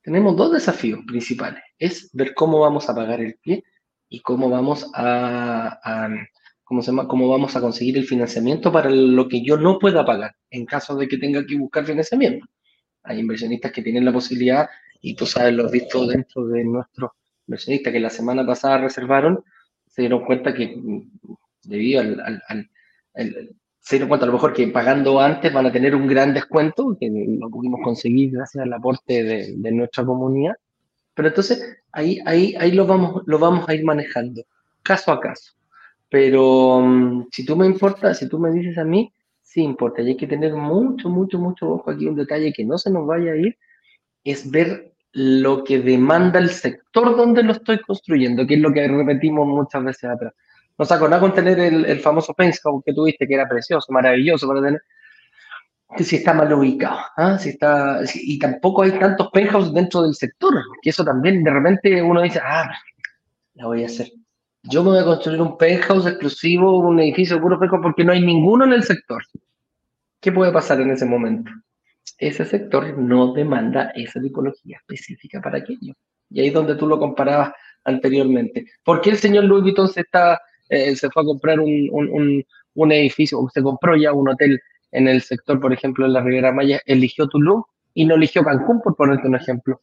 tenemos dos desafíos principales. Es ver cómo vamos a pagar el pie y cómo vamos a, a ¿cómo, se llama? cómo vamos a conseguir el financiamiento para lo que yo no pueda pagar en caso de que tenga que buscar financiamiento. Hay inversionistas que tienen la posibilidad y tú sabes, lo has visto dentro de nuestros inversionistas que la semana pasada reservaron, se dieron cuenta que mm, debido al, se dieron cuenta a lo mejor que pagando antes van a tener un gran descuento, que lo pudimos conseguir gracias al aporte de, de nuestra comunidad. Pero entonces ahí, ahí, ahí lo, vamos, lo vamos a ir manejando, caso a caso. Pero um, si tú me importa, si tú me dices a mí, sí importa. Y hay que tener mucho, mucho, mucho ojo aquí, un detalle que no se nos vaya a ir, es ver lo que demanda el sector donde lo estoy construyendo, que es lo que repetimos muchas veces atrás. No sacó nada con tener el, el famoso penthouse que tuviste, que era precioso, maravilloso para tener, que si está mal ubicado, ¿ah? si está, y tampoco hay tantos penthouse dentro del sector, que eso también de repente uno dice, ah, la voy a hacer. Yo me voy a construir un penthouse exclusivo, un edificio puro penthouse, porque no hay ninguno en el sector. ¿Qué puede pasar en ese momento? ese sector no demanda esa tipología específica para aquello. Y ahí es donde tú lo comparabas anteriormente. ¿Por qué el señor Louis Vuitton se, está, eh, se fue a comprar un, un, un, edificio, o se compró ya un hotel en el sector, por ejemplo, en la Riviera Maya, eligió Tulum y no eligió Cancún, por ponerte un ejemplo?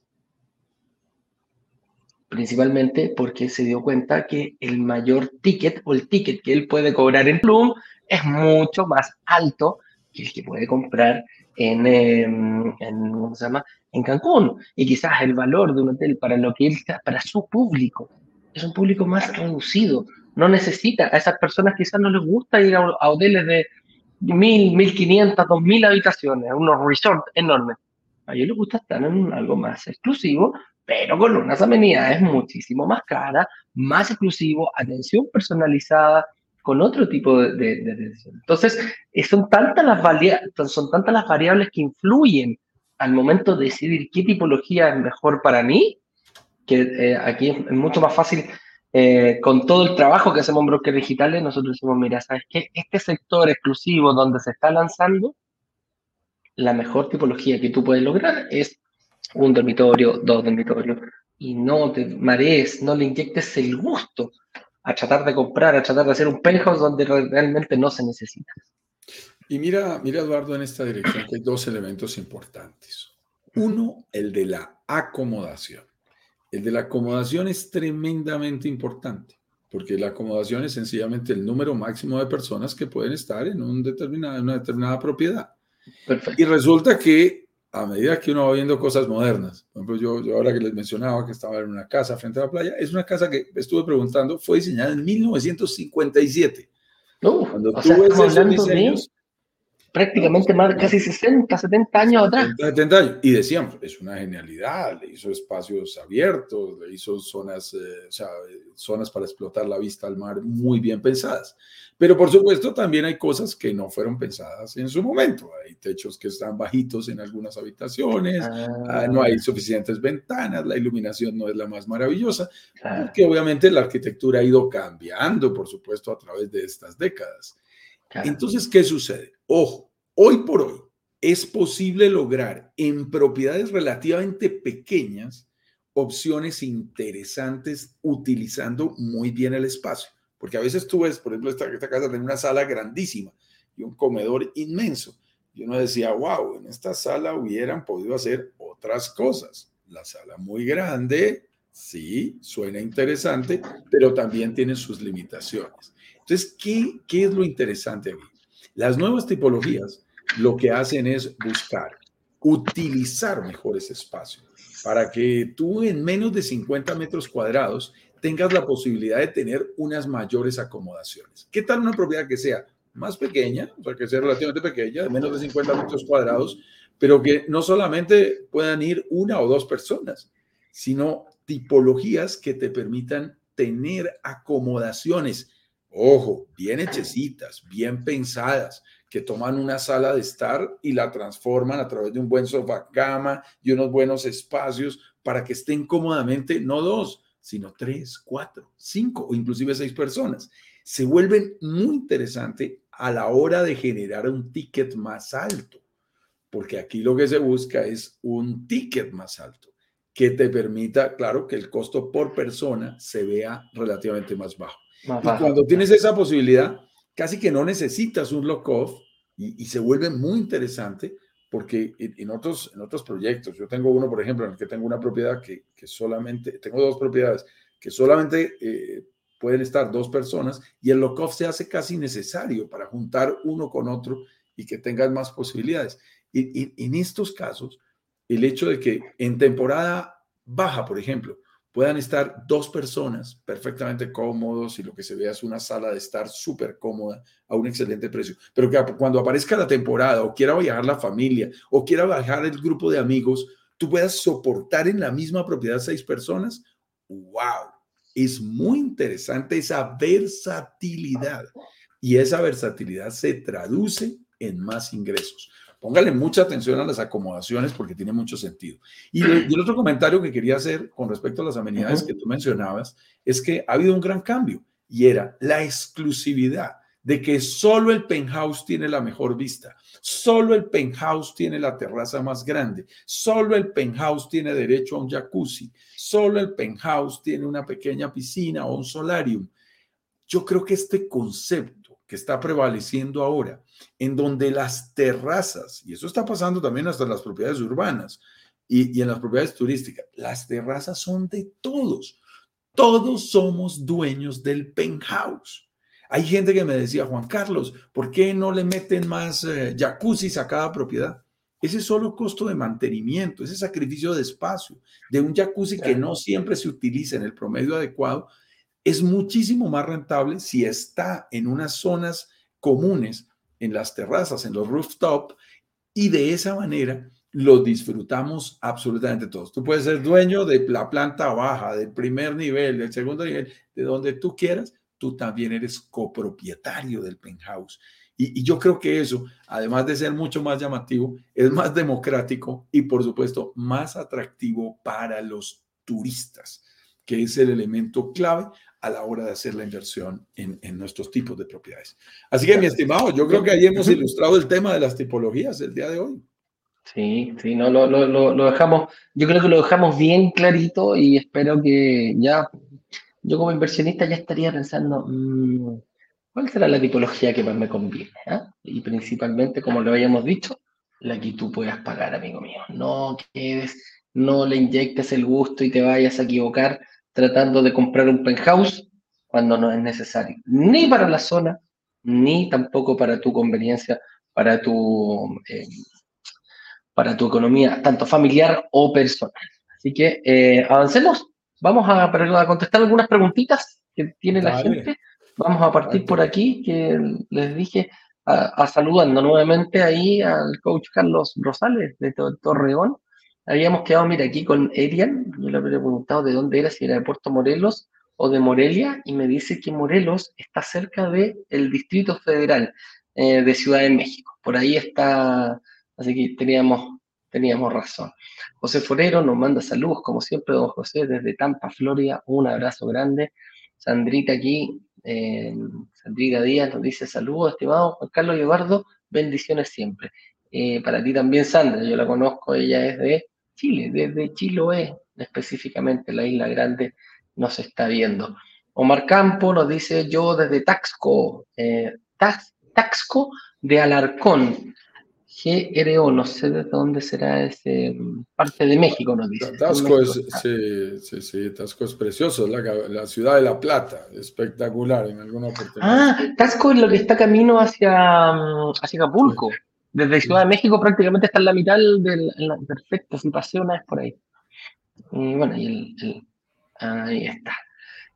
Principalmente porque se dio cuenta que el mayor ticket o el ticket que él puede cobrar en Tulum es mucho más alto que el que puede comprar en, em, en, ¿cómo se llama? en Cancún. Y quizás el valor de un hotel para lo que él para su público, es un público más reducido. No necesita, a esas personas quizás no les gusta ir a, hoteles de mil, mil quinientas, dos mil habitaciones, unos resorts enormes. A ellos les gusta estar en algo más exclusivo, pero con unas amenidades muchísimo más caras, más exclusivo, atención personalizada, con otro tipo de, de, Entonces, eh, son tantas, las son tantas las variables que influyen al momento de decidir qué tipología es mejor para mí, que eh, aquí es mucho más fácil, eh, con todo el trabajo que hacemos en brokers digitales, nosotros decimos, mira, ¿sabes qué? Este sector exclusivo donde se está lanzando, la mejor tipología que tú puedes lograr es un dormitorio, dos dormitorios, y no te marees, no le inyectes el gusto a tratar de comprar, a tratar de hacer un penthouse donde realmente no se necesita. Y mira, mira Eduardo, en esta dirección que hay dos elementos importantes. Uno, el de la acomodación. El de la acomodación es tremendamente importante, porque la acomodación es sencillamente el número máximo de personas que pueden estar en, un determinada, en una determinada propiedad. Y resulta que a medida que uno va viendo cosas modernas, por ejemplo, yo, yo ahora que les mencionaba que estaba en una casa frente a la playa, es una casa que estuve preguntando, fue diseñada en 1957. No, Cuando tú ves esos diseños, prácticamente más de casi 60, 70 años atrás. 70 años. Y decíamos, es una genialidad, le hizo espacios abiertos, le hizo zonas, eh, o sea, zonas para explotar la vista al mar muy bien pensadas. Pero por supuesto también hay cosas que no fueron pensadas en su momento. Hay techos que están bajitos en algunas habitaciones, ah. no hay suficientes ventanas, la iluminación no es la más maravillosa, porque obviamente la arquitectura ha ido cambiando, por supuesto, a través de estas décadas. Entonces, ¿qué sucede? Ojo, hoy por hoy es posible lograr en propiedades relativamente pequeñas opciones interesantes utilizando muy bien el espacio. Porque a veces tú ves, por ejemplo, esta, esta casa tiene una sala grandísima y un comedor inmenso. Y uno decía, wow, en esta sala hubieran podido hacer otras cosas. La sala muy grande, sí, suena interesante, pero también tiene sus limitaciones. Entonces, ¿qué, ¿qué es lo interesante aquí? Las nuevas tipologías lo que hacen es buscar, utilizar mejores espacios para que tú en menos de 50 metros cuadrados tengas la posibilidad de tener unas mayores acomodaciones. ¿Qué tal una propiedad que sea más pequeña, o sea, que sea relativamente pequeña, de menos de 50 metros cuadrados, pero que no solamente puedan ir una o dos personas, sino tipologías que te permitan tener acomodaciones Ojo, bien hechecitas, bien pensadas, que toman una sala de estar y la transforman a través de un buen sofá cama y unos buenos espacios para que estén cómodamente, no dos, sino tres, cuatro, cinco o inclusive seis personas. Se vuelven muy interesante a la hora de generar un ticket más alto, porque aquí lo que se busca es un ticket más alto que te permita, claro, que el costo por persona se vea relativamente más bajo. Y cuando tienes esa posibilidad, casi que no necesitas un lock-off y, se vuelve muy interesante porque en, otros, en otros proyectos, yo tengo uno, por ejemplo, en el que tengo una propiedad que, que solamente, tengo dos propiedades que solamente eh, pueden estar dos personas y el lock-off se hace casi necesario para juntar uno con otro y que tengas más posibilidades. Y, en estos casos, el hecho de que en temporada baja, por ejemplo, puedan estar dos personas perfectamente cómodos y lo que se vea es una sala de estar súper cómoda a un excelente precio. Pero que cuando aparezca la temporada o quiera viajar la familia o quiera viajar el grupo de amigos, tú puedas soportar en la misma propiedad seis personas. ¡Wow! Es muy interesante esa versatilidad y esa versatilidad se traduce en más ingresos. Póngale mucha atención a las acomodaciones porque tiene mucho sentido. Y, el otro comentario que quería hacer con respecto a las amenidades que tú mencionabas es que ha habido un gran cambio y era la exclusividad de que solo el penthouse tiene la mejor vista, solo el penthouse tiene la terraza más grande, solo el penthouse tiene derecho a un jacuzzi, solo el penthouse tiene una pequeña piscina o un solarium. Yo creo que este concepto que está prevaleciendo ahora, en donde las terrazas, y eso está pasando también hasta en las propiedades urbanas y, y en las propiedades turísticas, las terrazas son de todos. Todos somos dueños del penthouse. Hay gente que me decía, Juan Carlos, ¿por qué no le meten más eh, jacuzzis a cada propiedad? ese solo costo de mantenimiento, ese sacrificio de espacio, de un jacuzzi que no siempre se utiliza en el promedio adecuado, es muchísimo más rentable si está en unas zonas comunes, en las terrazas, en los rooftop, y de esa manera lo disfrutamos absolutamente todos. Tú puedes ser dueño de la planta baja, del primer nivel, del segundo nivel, de donde tú quieras, tú también eres copropietario del penthouse. Y, yo creo que eso, además de ser mucho más llamativo, es más democrático y por supuesto más atractivo para los turistas, que es el elemento clave a la hora de hacer la inversión en, en nuestros tipos de propiedades. Así que, mi estimado, yo creo que ahí hemos ilustrado el tema de las tipologías el día de hoy. Sí, sí, no, lo, lo, lo, dejamos, yo creo que lo dejamos bien clarito y espero que ya, yo como inversionista ya estaría pensando, mm, ¿cuál será la tipología que más me conviene? Ah? Y principalmente, como lo habíamos dicho, la que tú puedas pagar, amigo mío. No quedes, no le inyectes el gusto y te vayas a equivocar tratando de comprar un penthouse cuando no es necesario, ni para la zona, ni tampoco para tu conveniencia, para tu... Eh, para tu economía, tanto familiar o personal. Así que eh, avancemos. Vamos a, contestar algunas preguntitas que tiene la gente. Vamos a partir por aquí, que les dije, a, saludando nuevamente ahí al coach Carlos Rosales de Torreón. Habíamos quedado, mira, aquí con Erian. Yo le había preguntado de dónde era, si era de Puerto Morelos o de Morelia, y me dice que Morelos está cerca del el Distrito Federal eh, de Ciudad de México. Por ahí está Así que teníamos, teníamos razón. José Forero nos manda saludos, como siempre, don José, desde Tampa, Florida. Un abrazo grande. Sandrita aquí, eh, Sandrita Díaz nos dice saludos, estimado Juan Carlos y Eduardo, bendiciones siempre. Eh, para ti también, Sandra, yo la conozco, ella es de Chile, desde Chiloé, específicamente la isla grande, nos está viendo. Omar Campo nos dice yo desde Taxco, eh, Taxco de Alarcón. GRO, no sé de dónde será ese, parte de México, nos dice. Tasco es, sí, sí, sí, Tasco es precioso, la, la, ciudad de La Plata, espectacular en alguna oportunidad. Ah, Tasco es lo que está camino hacia, mm, hacia Acapulco. Desde Ciudad de México prácticamente está en la mitad del, perfecto, si pasé una vez por ahí. Y bueno, y el, ahí está.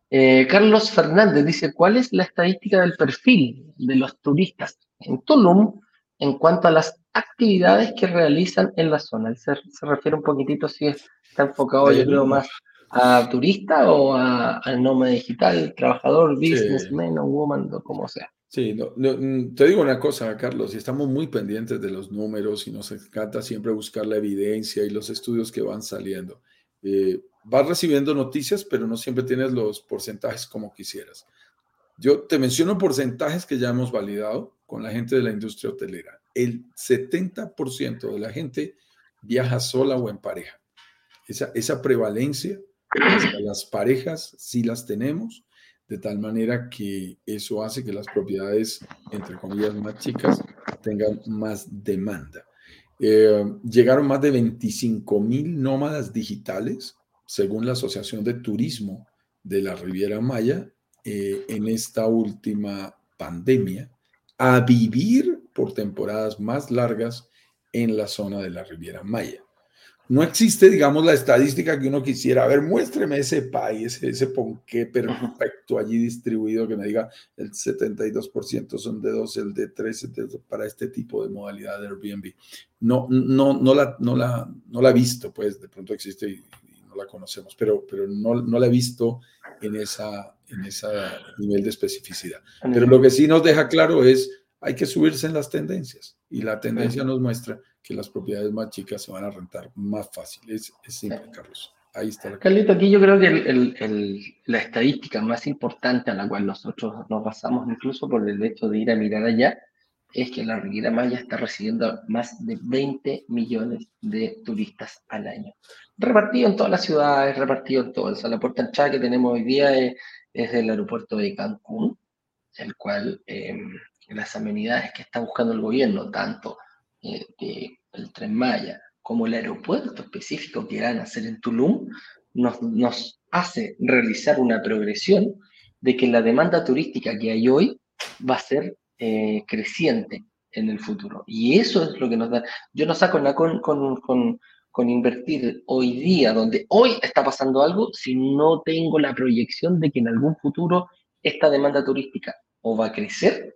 Eh, Carlos Fernández dice, ¿cuál es la estadística del perfil de los turistas en Tulum en cuanto a las actividades que realizan en la zona. Él se, refiere un poquitito si está enfocado, yo creo, más a turista o a, nómada digital, trabajador, businessman o woman, o como sea. Sí, mm, te digo una cosa, Carlos, y estamos muy pendientes de los números y nos encanta siempre buscar la evidencia y los estudios que van saliendo. Eh, vas recibiendo noticias, pero no siempre tienes los porcentajes como quisieras. Yo te menciono porcentajes que ya hemos validado con la gente de la industria hotelera. El 70% de la gente viaja sola o en pareja. Esa, prevalencia, las parejas sí las tenemos, de tal manera que eso hace que las propiedades, entre comillas, más chicas, tengan más demanda. Eh, llegaron más de 25 mil nómadas digitales, según la Asociación de Turismo de la Riviera Maya, eh, en esta última pandemia a vivir por temporadas más largas en la zona de la Riviera Maya. No existe, digamos, la estadística que uno quisiera. A ver, muéstreme ese país, ese ponqué perfecto allí distribuido que me diga el 72% son de dos, el de tres para este tipo de modalidad de Airbnb. No, no, no, la, no, la, no la he visto, pues de pronto existe y, no la conocemos, pero, pero no, no la he visto en esa, en ese nivel de especificidad. Pero lo que sí nos deja claro es, hay que subirse en las tendencias y la tendencia nos muestra que las propiedades más chicas se van a rentar más fácil. Es, simple, Carlos. Ahí está. La Carlito, aquí yo creo que el, la estadística más importante a la cual nosotros nos basamos, incluso por el hecho de ir a mirar allá, es que la Riviera Maya está recibiendo más de 20 millones de turistas al año. Repartido en todas las ciudades, repartido en todo. O sea, la puerta ancha que tenemos hoy día es, es del aeropuerto de Cancún, el cual em, las amenidades que está buscando el gobierno, tanto eh, el Tren Maya como el aeropuerto específico que van a hacer en Tulum, nos, hace realizar una progresión de que la demanda turística que hay hoy va a ser eh, creciente en el futuro. Y eso es lo que nos da. Yo no saco nada con, con, con, con invertir hoy día, donde hoy está pasando algo, si no tengo la proyección de que en algún futuro esta demanda turística o va a crecer,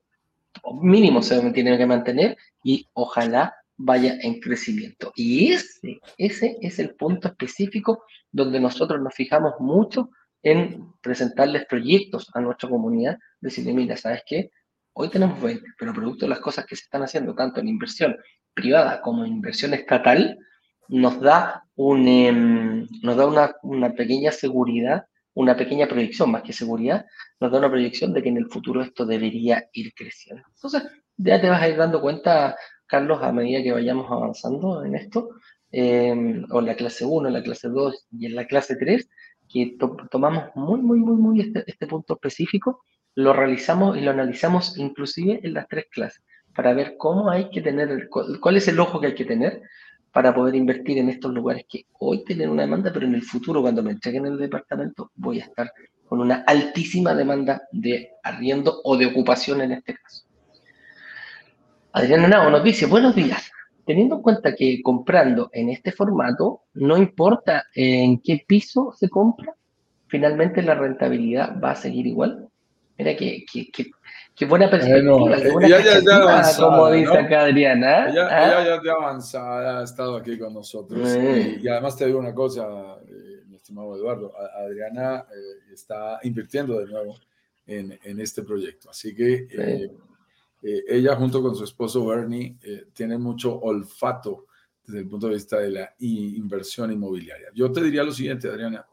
mínimo se tiene que mantener, y ojalá vaya en crecimiento. Y ese, ese es el punto específico donde nosotros nos fijamos mucho en presentarles proyectos a nuestra comunidad, decirle, mira, ¿sabes qué? Hoy tenemos 20, pero producto de las cosas que se están haciendo, tanto en inversión privada como en inversión estatal, nos da, un, em, nos da una, una pequeña seguridad, una pequeña proyección, más que seguridad, nos da una proyección de que en el futuro esto debería ir creciendo. Entonces, ya te vas a ir dando cuenta, Carlos, a medida que vayamos avanzando en esto, em, o en la clase 1, en la clase 2 y en la clase 3, que tomamos muy, muy, muy, muy este, este, punto específico, lo realizamos y lo analizamos inclusive en las tres clases, para ver cómo hay que tener, cuál es el ojo que hay que tener para poder invertir en estos lugares que hoy tienen una demanda, pero en el futuro, cuando me entreguen el departamento, voy a estar con una altísima demanda de arriendo o de ocupación en este caso. Adriana Nao nos dice, buenos días. Teniendo en cuenta que comprando en este formato, no importa en qué piso se compra, finalmente la rentabilidad va a seguir igual. Mira qué, qué, buena perspectiva, qué buena perspectiva, como dice acá Adriana. Ella, ¿ah? ya de avanzada ha estado aquí con nosotros. Y, además te digo una cosa, eh, mi estimado Eduardo, Adriana eh, está invirtiendo de nuevo en, en, este proyecto. Así que eh, eh, ella junto con su esposo Bernie eh, tiene mucho olfato desde el punto de vista de la inversión inmobiliaria. Yo te diría lo siguiente, Adriana,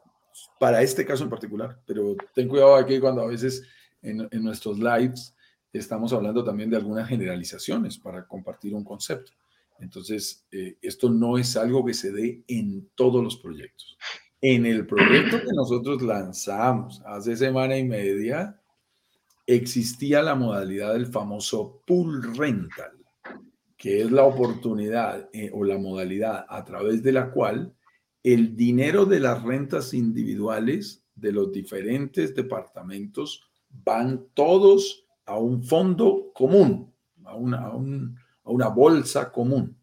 para este caso en particular, pero ten cuidado aquí cuando a veces en, nuestros lives estamos hablando también de algunas generalizaciones para compartir un concepto. Entonces, eh, esto no es algo que se dé en todos los proyectos. En el proyecto que nosotros lanzamos hace semana y media, existía la modalidad del famoso pool rental, que es la oportunidad eh, o la modalidad a través de la cual el dinero de las rentas individuales de los diferentes departamentos van todos a un fondo común, a una, una bolsa común.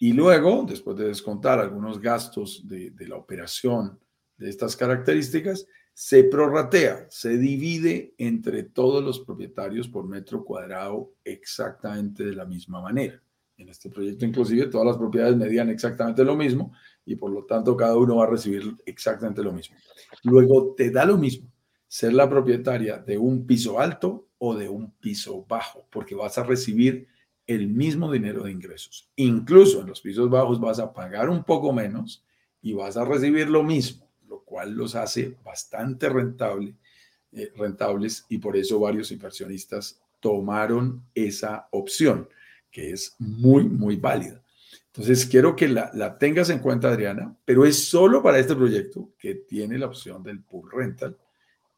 Y luego, después de descontar algunos gastos de, de la operación de estas características, se prorratea, se divide entre todos los propietarios por metro cuadrado exactamente de la misma manera. En este proyecto inclusive todas las propiedades medían exactamente lo mismo y por lo tanto cada uno va a recibir exactamente lo mismo. Luego te da lo mismo ser la propietaria de un piso alto o de un piso bajo, porque vas a recibir el mismo dinero de ingresos. Incluso en los pisos bajos vas a pagar un poco menos y vas a recibir lo mismo cual los hace bastante rentable, eh, rentables y por eso varios inversionistas tomaron esa opción, que es muy, muy válida. Entonces, quiero que la, la, tengas en cuenta, Adriana, pero es solo para este proyecto que tiene la opción del pool rental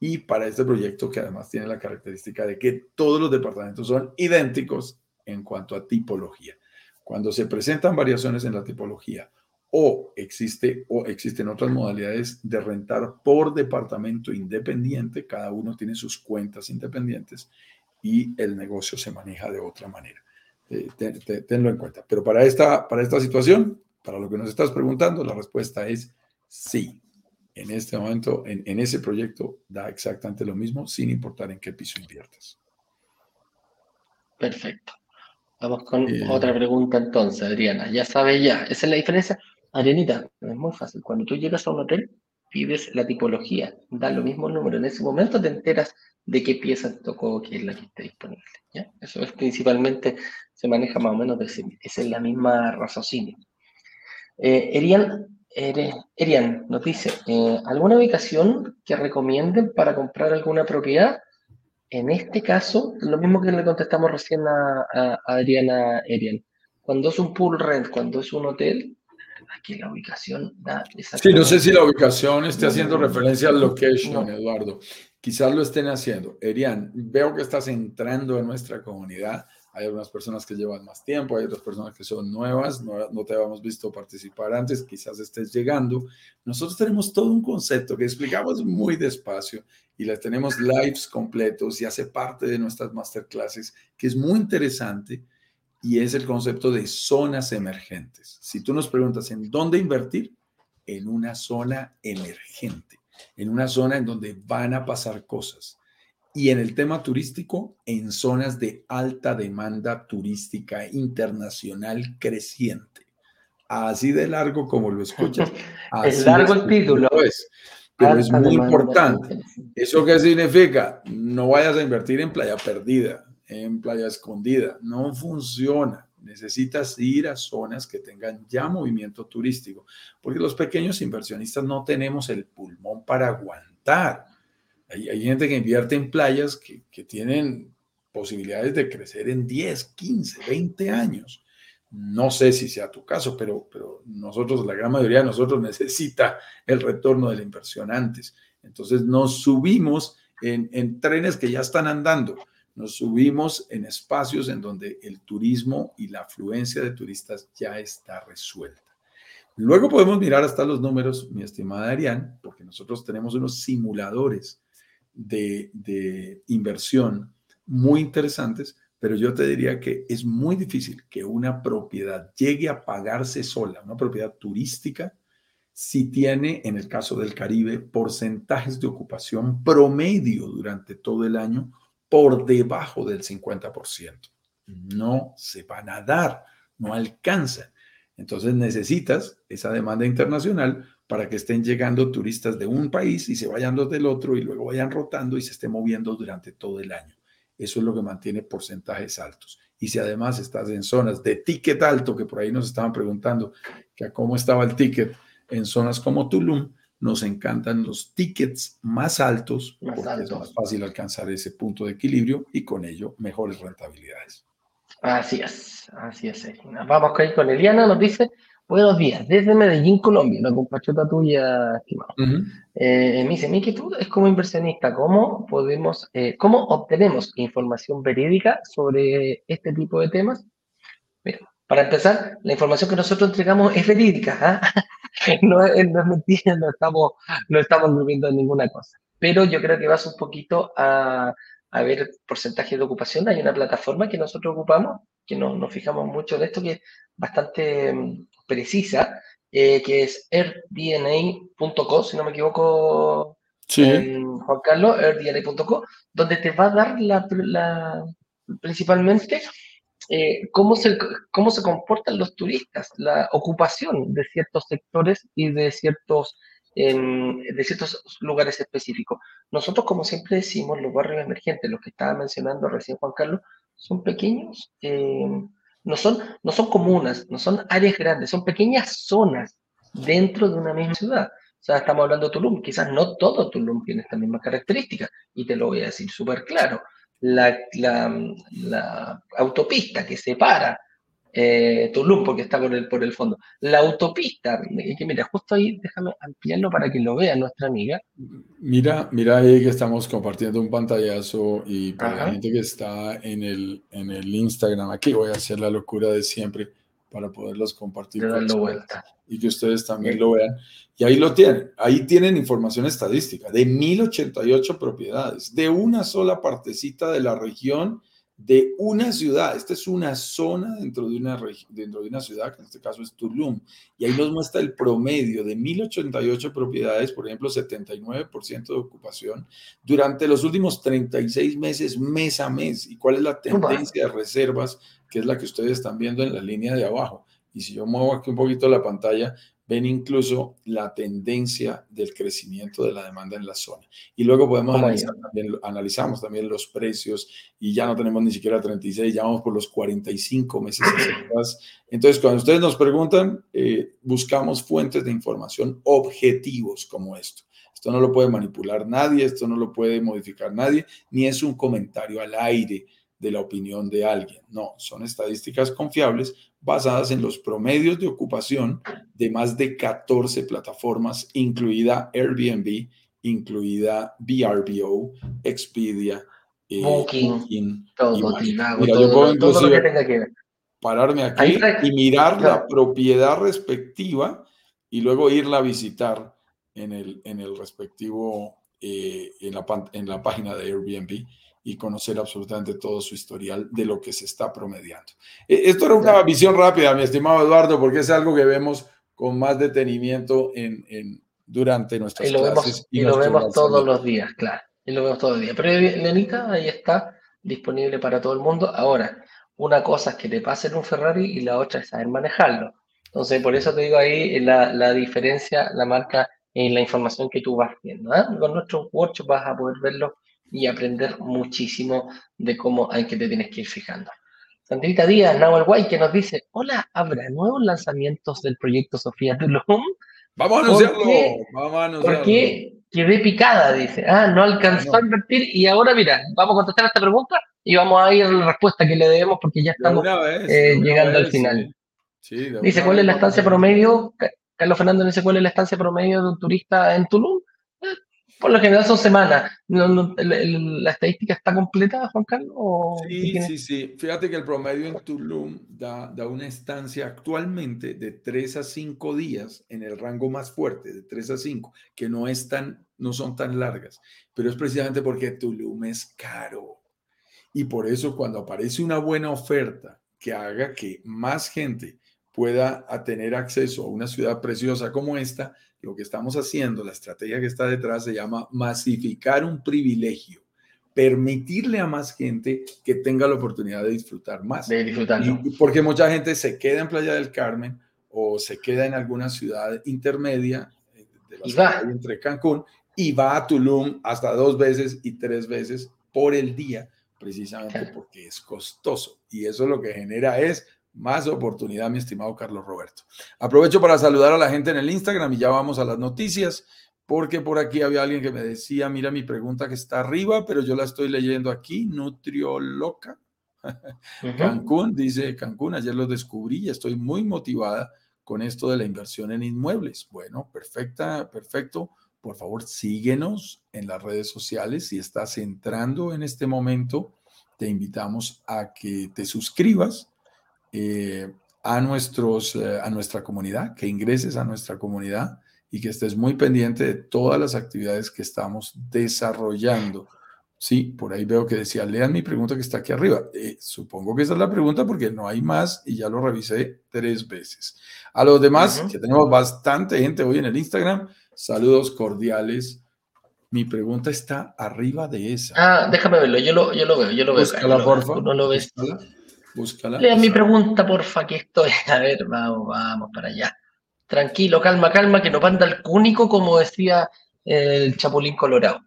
y para este proyecto que además tiene la característica de que todos los departamentos son idénticos en cuanto a tipología. Cuando se presentan variaciones en la tipología o existe o existen otras modalidades de rentar por departamento independiente, cada uno tiene sus cuentas independientes y el negocio se maneja de otra manera. Eh, tenlo en cuenta. Pero para esta, para esta situación, para lo que nos estás preguntando, la respuesta es sí. En este momento, en, en ese proyecto, da exactamente lo mismo, sin importar en qué piso inviertas. Perfecto. Vamos con eh, otra pregunta entonces, Adriana. Ya sabes ya, esa es la diferencia. Arianita, es muy fácil. Cuando tú llegas a un hotel, pides la tipología, da lo mismo número. En ese momento te enteras de qué pieza te tocó, qué es la que está disponible. ¿ya? Eso es principalmente, se maneja más o menos de ese, es la misma raciocinio. Eh, Erian, Erian nos dice, eh, ¿alguna ubicación que recomienden para comprar alguna propiedad? En este caso, lo mismo que le contestamos recién a, a Adriana Erian. Cuando es un pool rent, cuando es un hotel, aquí la ubicación da Sí, no sé si la ubicación esté haciendo referencia al location, Eduardo. Quizás lo estén haciendo. Erian, veo que estás entrando en nuestra comunidad. Hay algunas personas que llevan más tiempo, hay otras personas que son nuevas, no, te habíamos visto participar antes, quizás estés llegando. Nosotros tenemos todo un concepto que explicamos muy despacio y las tenemos lives completos y hace parte de nuestras masterclasses, que es muy interesante y es el concepto de zonas emergentes. Si tú nos preguntas en dónde invertir, en una zona emergente, en una zona en donde van a pasar cosas. Y en el tema turístico, en zonas de alta demanda turística internacional creciente. Así de largo como lo escuchas. es largo el título. Es. Pero es muy importante. ¿Eso qué significa? No vayas a invertir en playa perdida, en playa escondida. No funciona. Necesitas ir a zonas que tengan ya movimiento turístico, porque los pequeños inversionistas no tenemos el pulmón para aguantar. Hay, hay gente que invierte en playas que, que tienen posibilidades de crecer en 10, 15, 20 años. No sé si sea tu caso, pero, pero nosotros, la gran mayoría de nosotros necesita el retorno de la inversión antes. Entonces nos subimos en, en trenes que ya están andando nos subimos en espacios en donde el turismo y la afluencia de turistas ya está resuelta. Luego podemos mirar hasta los números, mi estimada Arián, porque nosotros tenemos unos simuladores de, inversión muy interesantes, pero yo te diría que es muy difícil que una propiedad llegue a pagarse sola, una propiedad turística, si tiene, en el caso del Caribe, porcentajes de ocupación promedio durante todo el año por debajo del 50%. No se van a dar, no alcanzan. Entonces necesitas esa demanda internacional para que estén llegando turistas de un país y se vayan los del otro y luego vayan rotando y se esté moviendo durante todo el año. Eso es lo que mantiene porcentajes altos. Y si además estás en zonas de ticket alto, que por ahí nos estaban preguntando que cómo estaba el ticket en zonas como Tulum, nos encantan los tickets más altos porque es más fácil alcanzar ese punto de equilibrio y con ello mejores rentabilidades. Así es, así es. Vamos a ir con Eliana, nos dice, buenos días, desde Medellín, Colombia, una compatriota tuya, estimado. Eh, me dice, mi inquietud es como inversionista, ¿cómo podemos, eh, cómo obtenemos información verídica sobre este tipo de temas? Mira, para empezar, la información que nosotros entregamos es verídica. ¿ah? no, es, no, es mentira, no estamos, no estamos durmiendo ninguna cosa. Pero yo creo que vas un poquito a, a ver porcentaje de ocupación. Hay una plataforma que nosotros ocupamos, que no, nos fijamos mucho en esto, que es bastante mm, precisa, eh, que es airdna.co, si no me equivoco, sí. Juan Carlos, airdna.co, donde te va a dar la, la principalmente eh, cómo, se, cómo se comportan los turistas, la ocupación de ciertos sectores y de ciertos, de ciertos lugares específicos. Nosotros, como siempre decimos, los barrios emergentes, los que estaba mencionando recién Juan Carlos, son pequeños, eh, no, son, no son comunas, no son áreas grandes, son pequeñas zonas dentro de una misma ciudad. O sea, estamos hablando de Tulum, quizás no todo Tulum tiene esta misma característica, y te lo voy a decir súper claro la, la, autopista que separa eh, Tulum, porque está por el, por el fondo. La autopista, que mira, justo ahí, déjame ampliarlo para que lo vea nuestra amiga. Mira, mira ahí que estamos compartiendo un pantallazo y para la gente que está en el, en el Instagram, aquí voy a hacer la locura de siempre para poderlos compartir y que ustedes también lo vean. Y ahí lo tienen, ahí tienen información estadística de 1088 propiedades, de una sola partecita de la región, de una ciudad. Esta es una zona dentro de una, dentro de una ciudad, que en este caso es Tulum. Y ahí nos muestra el promedio de 1088 propiedades, por ejemplo, 79% de ocupación durante los últimos 36 meses, mes a mes. ¿Y cuál es la tendencia de reservas, que es la que ustedes están viendo en la línea de abajo? Y si yo muevo aquí un poquito la pantalla, ven incluso la tendencia del crecimiento de la demanda en la zona. Y luego podemos analizar también, analizamos también los precios y ya no tenemos ni siquiera 36, ya vamos por los 45 meses atrás. Entonces, cuando ustedes nos preguntan, eh, buscamos fuentes de información objetivos como esto. Esto no lo puede manipular nadie, esto no lo puede modificar nadie, ni es un comentario al aire de la opinión de alguien. No, son estadísticas confiables basadas en los promedios de ocupación de más de 14 plataformas, incluida Airbnb, incluida VRBO, Expedia, eh, Booking, todo, Mira, yo puedo inclusive pararme aquí y mirar la propiedad respectiva y luego irla a visitar en el, en el respectivo, eh, en, la, en la página de Airbnb y conocer absolutamente todo su historial de lo que se está promediando. E, esto era una visión rápida, mi estimado Eduardo, porque es algo que vemos con más detenimiento en, en durante nuestras y lo clases. Vemos, y, lo vemos todos los días, claro. Y lo vemos todos los días. Pero Lenita ahí está, disponible para todo el mundo. Ahora, una cosa es que te pasen un Ferrari y la otra es saber manejarlo. Entonces, por eso te digo ahí la, la diferencia, la marca en la información que tú vas viendo. ¿eh? Con nuestro workshop vas a poder verlo y aprender muchísimo de cómo hay que te tienes que ir fijando. Sandrita Díaz, Nahuel Guay, que nos dice, hola, ¿habrá nuevos lanzamientos del proyecto Sofía Tulum? Vamos a anunciarlo, vamos a anunciarlo. Porque quedé picada, dice. Ah, no alcanzó a invertir y ahora mira, vamos a contestar esta pregunta y vamos a ir a la respuesta que le debemos porque ya estamos eh, llegando al final. dice, ¿cuál es la estancia promedio? Carlos Fernando dice, ¿cuál es la estancia promedio de un turista en Tulum? Por lo general son semanas. ¿La estadística está completa, Juan Carlos? sí, sí, sí. Fíjate que el promedio en Tulum da, da, una estancia actualmente de 3 a 5 días en el rango más fuerte, de 3 a 5, que no, es tan, no son tan largas. Pero es precisamente porque Tulum es caro. Y por eso cuando aparece una buena oferta que haga que más gente pueda tener acceso a una ciudad preciosa como esta, lo que estamos haciendo, la estrategia que está detrás se llama masificar un privilegio, permitirle a más gente que tenga la oportunidad de disfrutar más. De disfrutarlo. porque mucha gente se queda en Playa del Carmen o se queda en alguna ciudad intermedia eh, de la ciudad entre Cancún y va a Tulum hasta dos veces y tres veces por el día, precisamente porque es costoso. Y eso lo que genera es más oportunidad, mi estimado Carlos Roberto. Aprovecho para saludar a la gente en el Instagram y ya vamos a las noticias, porque por aquí había alguien que me decía, mira mi pregunta que está arriba, pero yo la estoy leyendo aquí, Nutrioloca. Cancún, dice Cancún, ayer lo descubrí y estoy muy motivada con esto de la inversión en inmuebles. Bueno, perfecta, perfecto. Por favor, síguenos en las redes sociales. Si estás entrando en este momento, te invitamos a que te suscribas eh, a, nuestros, eh, a nuestra comunidad, que ingreses a nuestra comunidad y que estés muy pendiente de todas las actividades que estamos desarrollando. Sí, por ahí veo que decía, lean mi pregunta que está aquí arriba. Eh, supongo que esa es la pregunta porque no hay más y ya lo revisé tres veces. A los demás, que tenemos bastante gente hoy en el Instagram, saludos cordiales. Mi pregunta está arriba de esa. Ah, déjame verlo, yo lo, yo lo veo, yo lo veo. Búscala, porfa. No lo ves. Búscala. Lea mi pregunta, porfa, que estoy. A ver, vamos, vamos para allá. Tranquilo, calma, calma, que no panda el cúnico, como decía el Chapulín Colorado.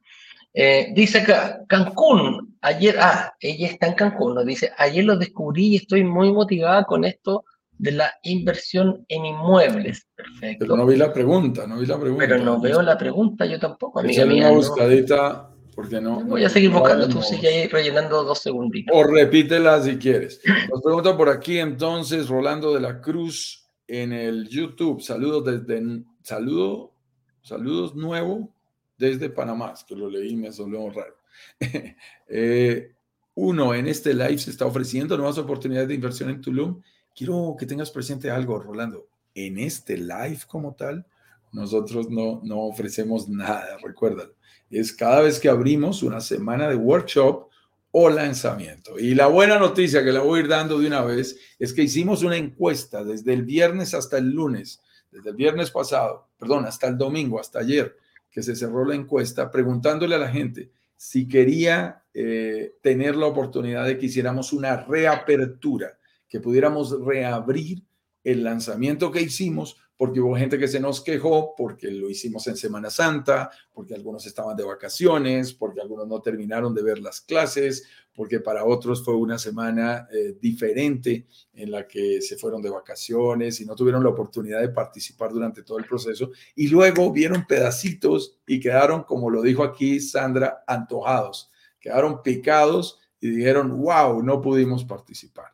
Eh, dice acá, Cancún, ayer, ah, ella está en Cancún, nos dice, ayer lo descubrí y estoy muy motivada con esto de la inversión en inmuebles. Perfecto. Pero no vi la pregunta, no vi la pregunta. Pero no veo la pregunta, yo tampoco, amiga mía. Una buscadita porque no? Voy a seguir buscando, tú sigue ahí rellenando dos segunditos. O repítela si quieres. Nos pregunta por aquí entonces Rolando de la Cruz en el YouTube. Saludos desde, saludo, saludos nuevo desde Panamá, que lo leí me sonó raro. Eh, uno, en este live se está ofreciendo nuevas oportunidades de inversión en Tulum. Quiero que tengas presente algo, Rolando. En este live como tal, nosotros no, no ofrecemos nada, recuérdalo es cada vez que abrimos una semana de workshop o lanzamiento. Y la buena noticia que la voy a ir dando de una vez es que hicimos una encuesta desde el viernes hasta el lunes, desde el viernes pasado, perdón, hasta el domingo, hasta ayer, que se cerró la encuesta, preguntándole a la gente si quería eh, tener la oportunidad de que hiciéramos una reapertura, que pudiéramos reabrir el lanzamiento que hicimos porque hubo gente que se nos quejó porque lo hicimos en Semana Santa, porque algunos estaban de vacaciones, porque algunos no terminaron de ver las clases, porque para otros fue una semana eh, diferente en la que se fueron de vacaciones y no tuvieron la oportunidad de participar durante todo el proceso. Y luego vieron pedacitos y quedaron, como lo dijo aquí Sandra, antojados, quedaron picados y dijeron, wow, no pudimos participar.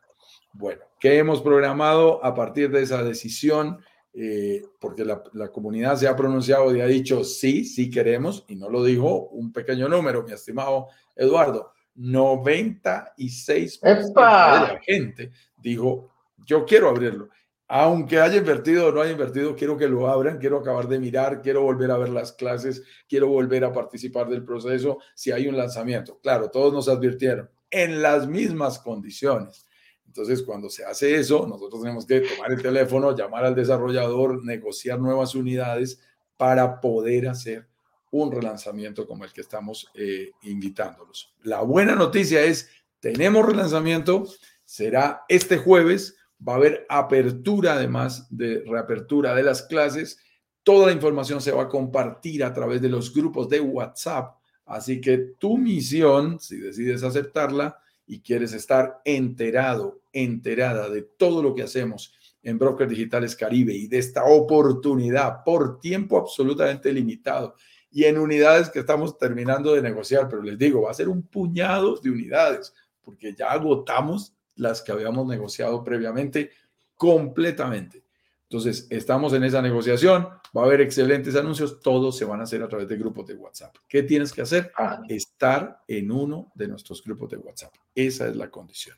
Bueno, ¿qué hemos programado a partir de esa decisión? Eh, porque la, comunidad se ha pronunciado y ha dicho sí, sí queremos, y no lo dijo un pequeño número, mi estimado Eduardo, 96% de la gente dijo yo quiero abrirlo. aunque haya invertido o no haya invertido, quiero que lo abran, quiero acabar de mirar, quiero volver a ver las clases, quiero volver a participar del proceso si hay un lanzamiento. Claro, todos nos advirtieron en las mismas condiciones. Entonces, cuando se hace eso, nosotros tenemos que tomar el teléfono, llamar al desarrollador, negociar nuevas unidades para poder hacer un relanzamiento como el que estamos eh, invitándolos. La buena noticia es, tenemos relanzamiento, será este jueves Va a haber apertura, además de reapertura de las clases. Toda la información se va a compartir a través de los grupos de WhatsApp. Así que tu misión, si decides aceptarla y quieres estar enterado, enterada de todo lo que hacemos en Brokers Digitales Caribe y de esta oportunidad por tiempo absolutamente limitado y en unidades que estamos terminando de negociar, pero les digo, va a ser un puñado de unidades porque ya agotamos las que habíamos negociado previamente completamente. Entonces, estamos en esa negociación, va a haber excelentes anuncios, todos se van a hacer a través de grupos de WhatsApp. ¿Qué tienes que hacer? Ah. Estar en uno de nuestros grupos de WhatsApp. Esa es la condición.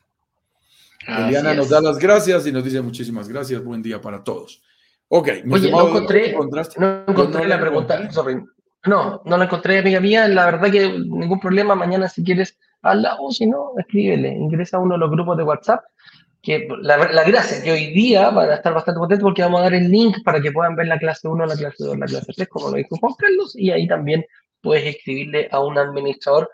Eliana nos da las gracias y nos dice muchísimas gracias, buen día para todos. Ok, Oye, no encontré, no encontré la pregunta, No, no la encontré, amiga mía. La verdad que ningún problema. Mañana, si quieres, hazla o si no, escríbele, ingresa a uno de los grupos de WhatsApp. Que la, la gracia que hoy día van a estar bastante contentos porque vamos a dar el link para que puedan ver la clase 1, la clase 2, la clase 3, como lo dijo Juan Carlos, y ahí también puedes escribirle a un administrador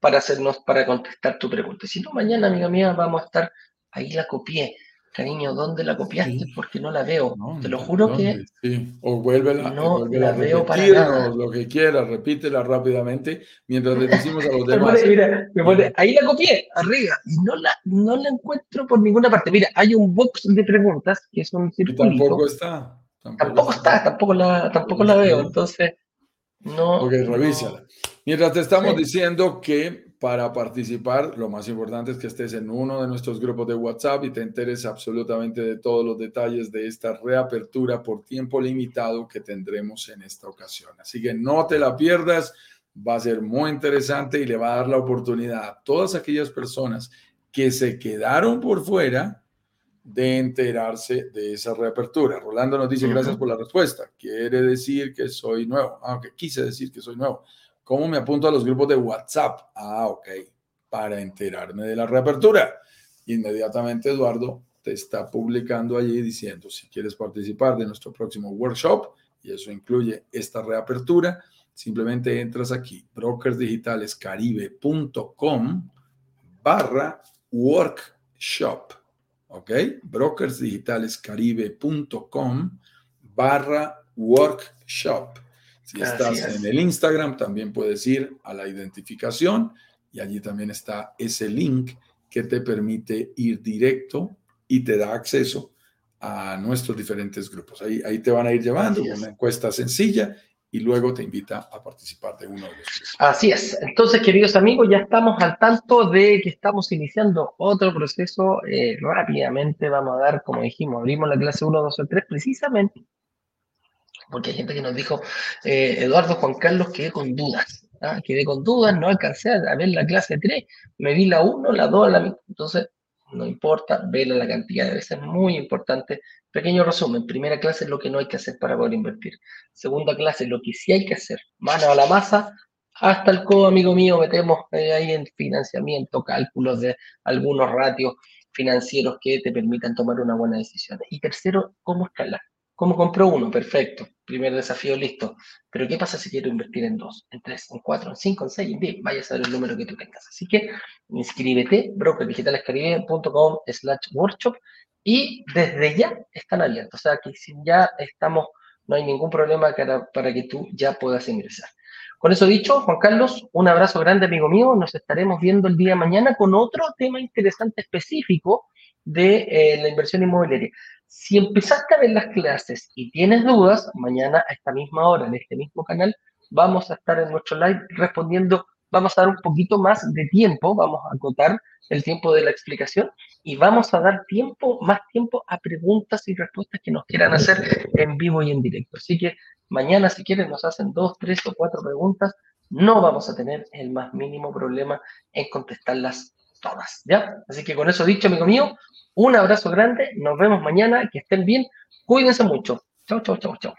para hacernos, para contestar tu pregunta. Si no, mañana, amiga mía, vamos a estar, ahí la copié, Cariño, ¿dónde la copiaste? Porque no la veo. Te lo juro que. Sí. O vuélvela, no la veo para nada. lo que quieras, repítela rápidamente mientras le decimos a los demás. mira, ahí la copié, arriba, y no la, no la encuentro por ninguna parte. Mira, hay un box de preguntas que es un circuito. Tampoco está. Tampoco, está, tampoco la, tampoco la veo. Entonces, no. Ok, revísala. Mientras te estamos diciendo que para participar, lo más importante es que estés en uno de nuestros grupos de WhatsApp y te enteres absolutamente de todos los detalles de esta reapertura por tiempo limitado que tendremos en esta ocasión. Así que no te la pierdas, va a ser muy interesante y le va a dar la oportunidad a todas aquellas personas que se quedaron por fuera de enterarse de esa reapertura. Rolando nos dice, gracias por la respuesta. Quiere decir que soy nuevo. Aunque ah, quise decir que soy nuevo. ¿Cómo me apunto a los grupos de WhatsApp? Ah, ok, para enterarme de la reapertura. Inmediatamente Eduardo te está publicando allí diciendo si quieres participar de nuestro próximo workshop, y eso incluye esta reapertura, simplemente entras aquí, brokersdigitalescaribe.com barra workshop. ¿Ok? Brokersdigitalescaribe.com barra workshop. Si estás en el Instagram, también puedes ir a la identificación y allí también está ese link que te permite ir directo y te da acceso a nuestros diferentes grupos. Ahí, ahí te van a ir llevando una encuesta sencilla y luego te invita a participar de uno de los. Así es. Entonces, queridos amigos, ya estamos al tanto de que estamos iniciando otro proceso. Eh, rápidamente vamos a dar, como dijimos, abrimos la clase 1, 2 o 3 precisamente porque hay gente que nos dijo, eh, Eduardo Juan Carlos, quedé con dudas, ¿ah? quedé con dudas, no alcancé a ver la clase 3, me vi la 1, la 2, la entonces no importa, vela la cantidad de veces, muy importante. Pequeño resumen, primera clase es lo que no hay que hacer para poder invertir. Segunda clase, lo que sí hay que hacer, mano a la masa, hasta el codo, amigo mío, metemos eh, ahí en financiamiento, cálculos de algunos ratios financieros que te permitan tomar una buena decisión. Y tercero, cómo escalar. ¿Cómo compro uno? Perfecto. Primer desafío listo. Pero ¿qué pasa si quiero invertir en dos, en tres, en cuatro, en cinco, en seis, en diez? Vaya a saber el número que tú tengas. Así que inscríbete, brokerdigitalescaribe.com slash workshop y desde ya están abiertos. O sea que si ya estamos, no hay ningún problema para, que tú ya puedas ingresar. Con eso dicho, Juan Carlos, un abrazo grande, amigo mío. Nos estaremos viendo el día de mañana con otro tema interesante específico de eh, la inversión inmobiliaria. Si empezaste a ver las clases y tienes dudas, mañana a esta misma hora, en este mismo canal, vamos a estar en nuestro live respondiendo, vamos a dar un poquito más de tiempo, vamos a acotar el tiempo de la explicación y vamos a dar tiempo, más tiempo a preguntas y respuestas que nos quieran hacer en vivo y en directo. Así que mañana, si quieren, nos hacen dos, tres o cuatro preguntas. No vamos a tener el más mínimo problema en contestarlas todas, ¿ya? Así que con eso dicho, amigo mío, un abrazo grande, nos vemos mañana, que estén bien, cuídense mucho. Chau, chau, chau, chau.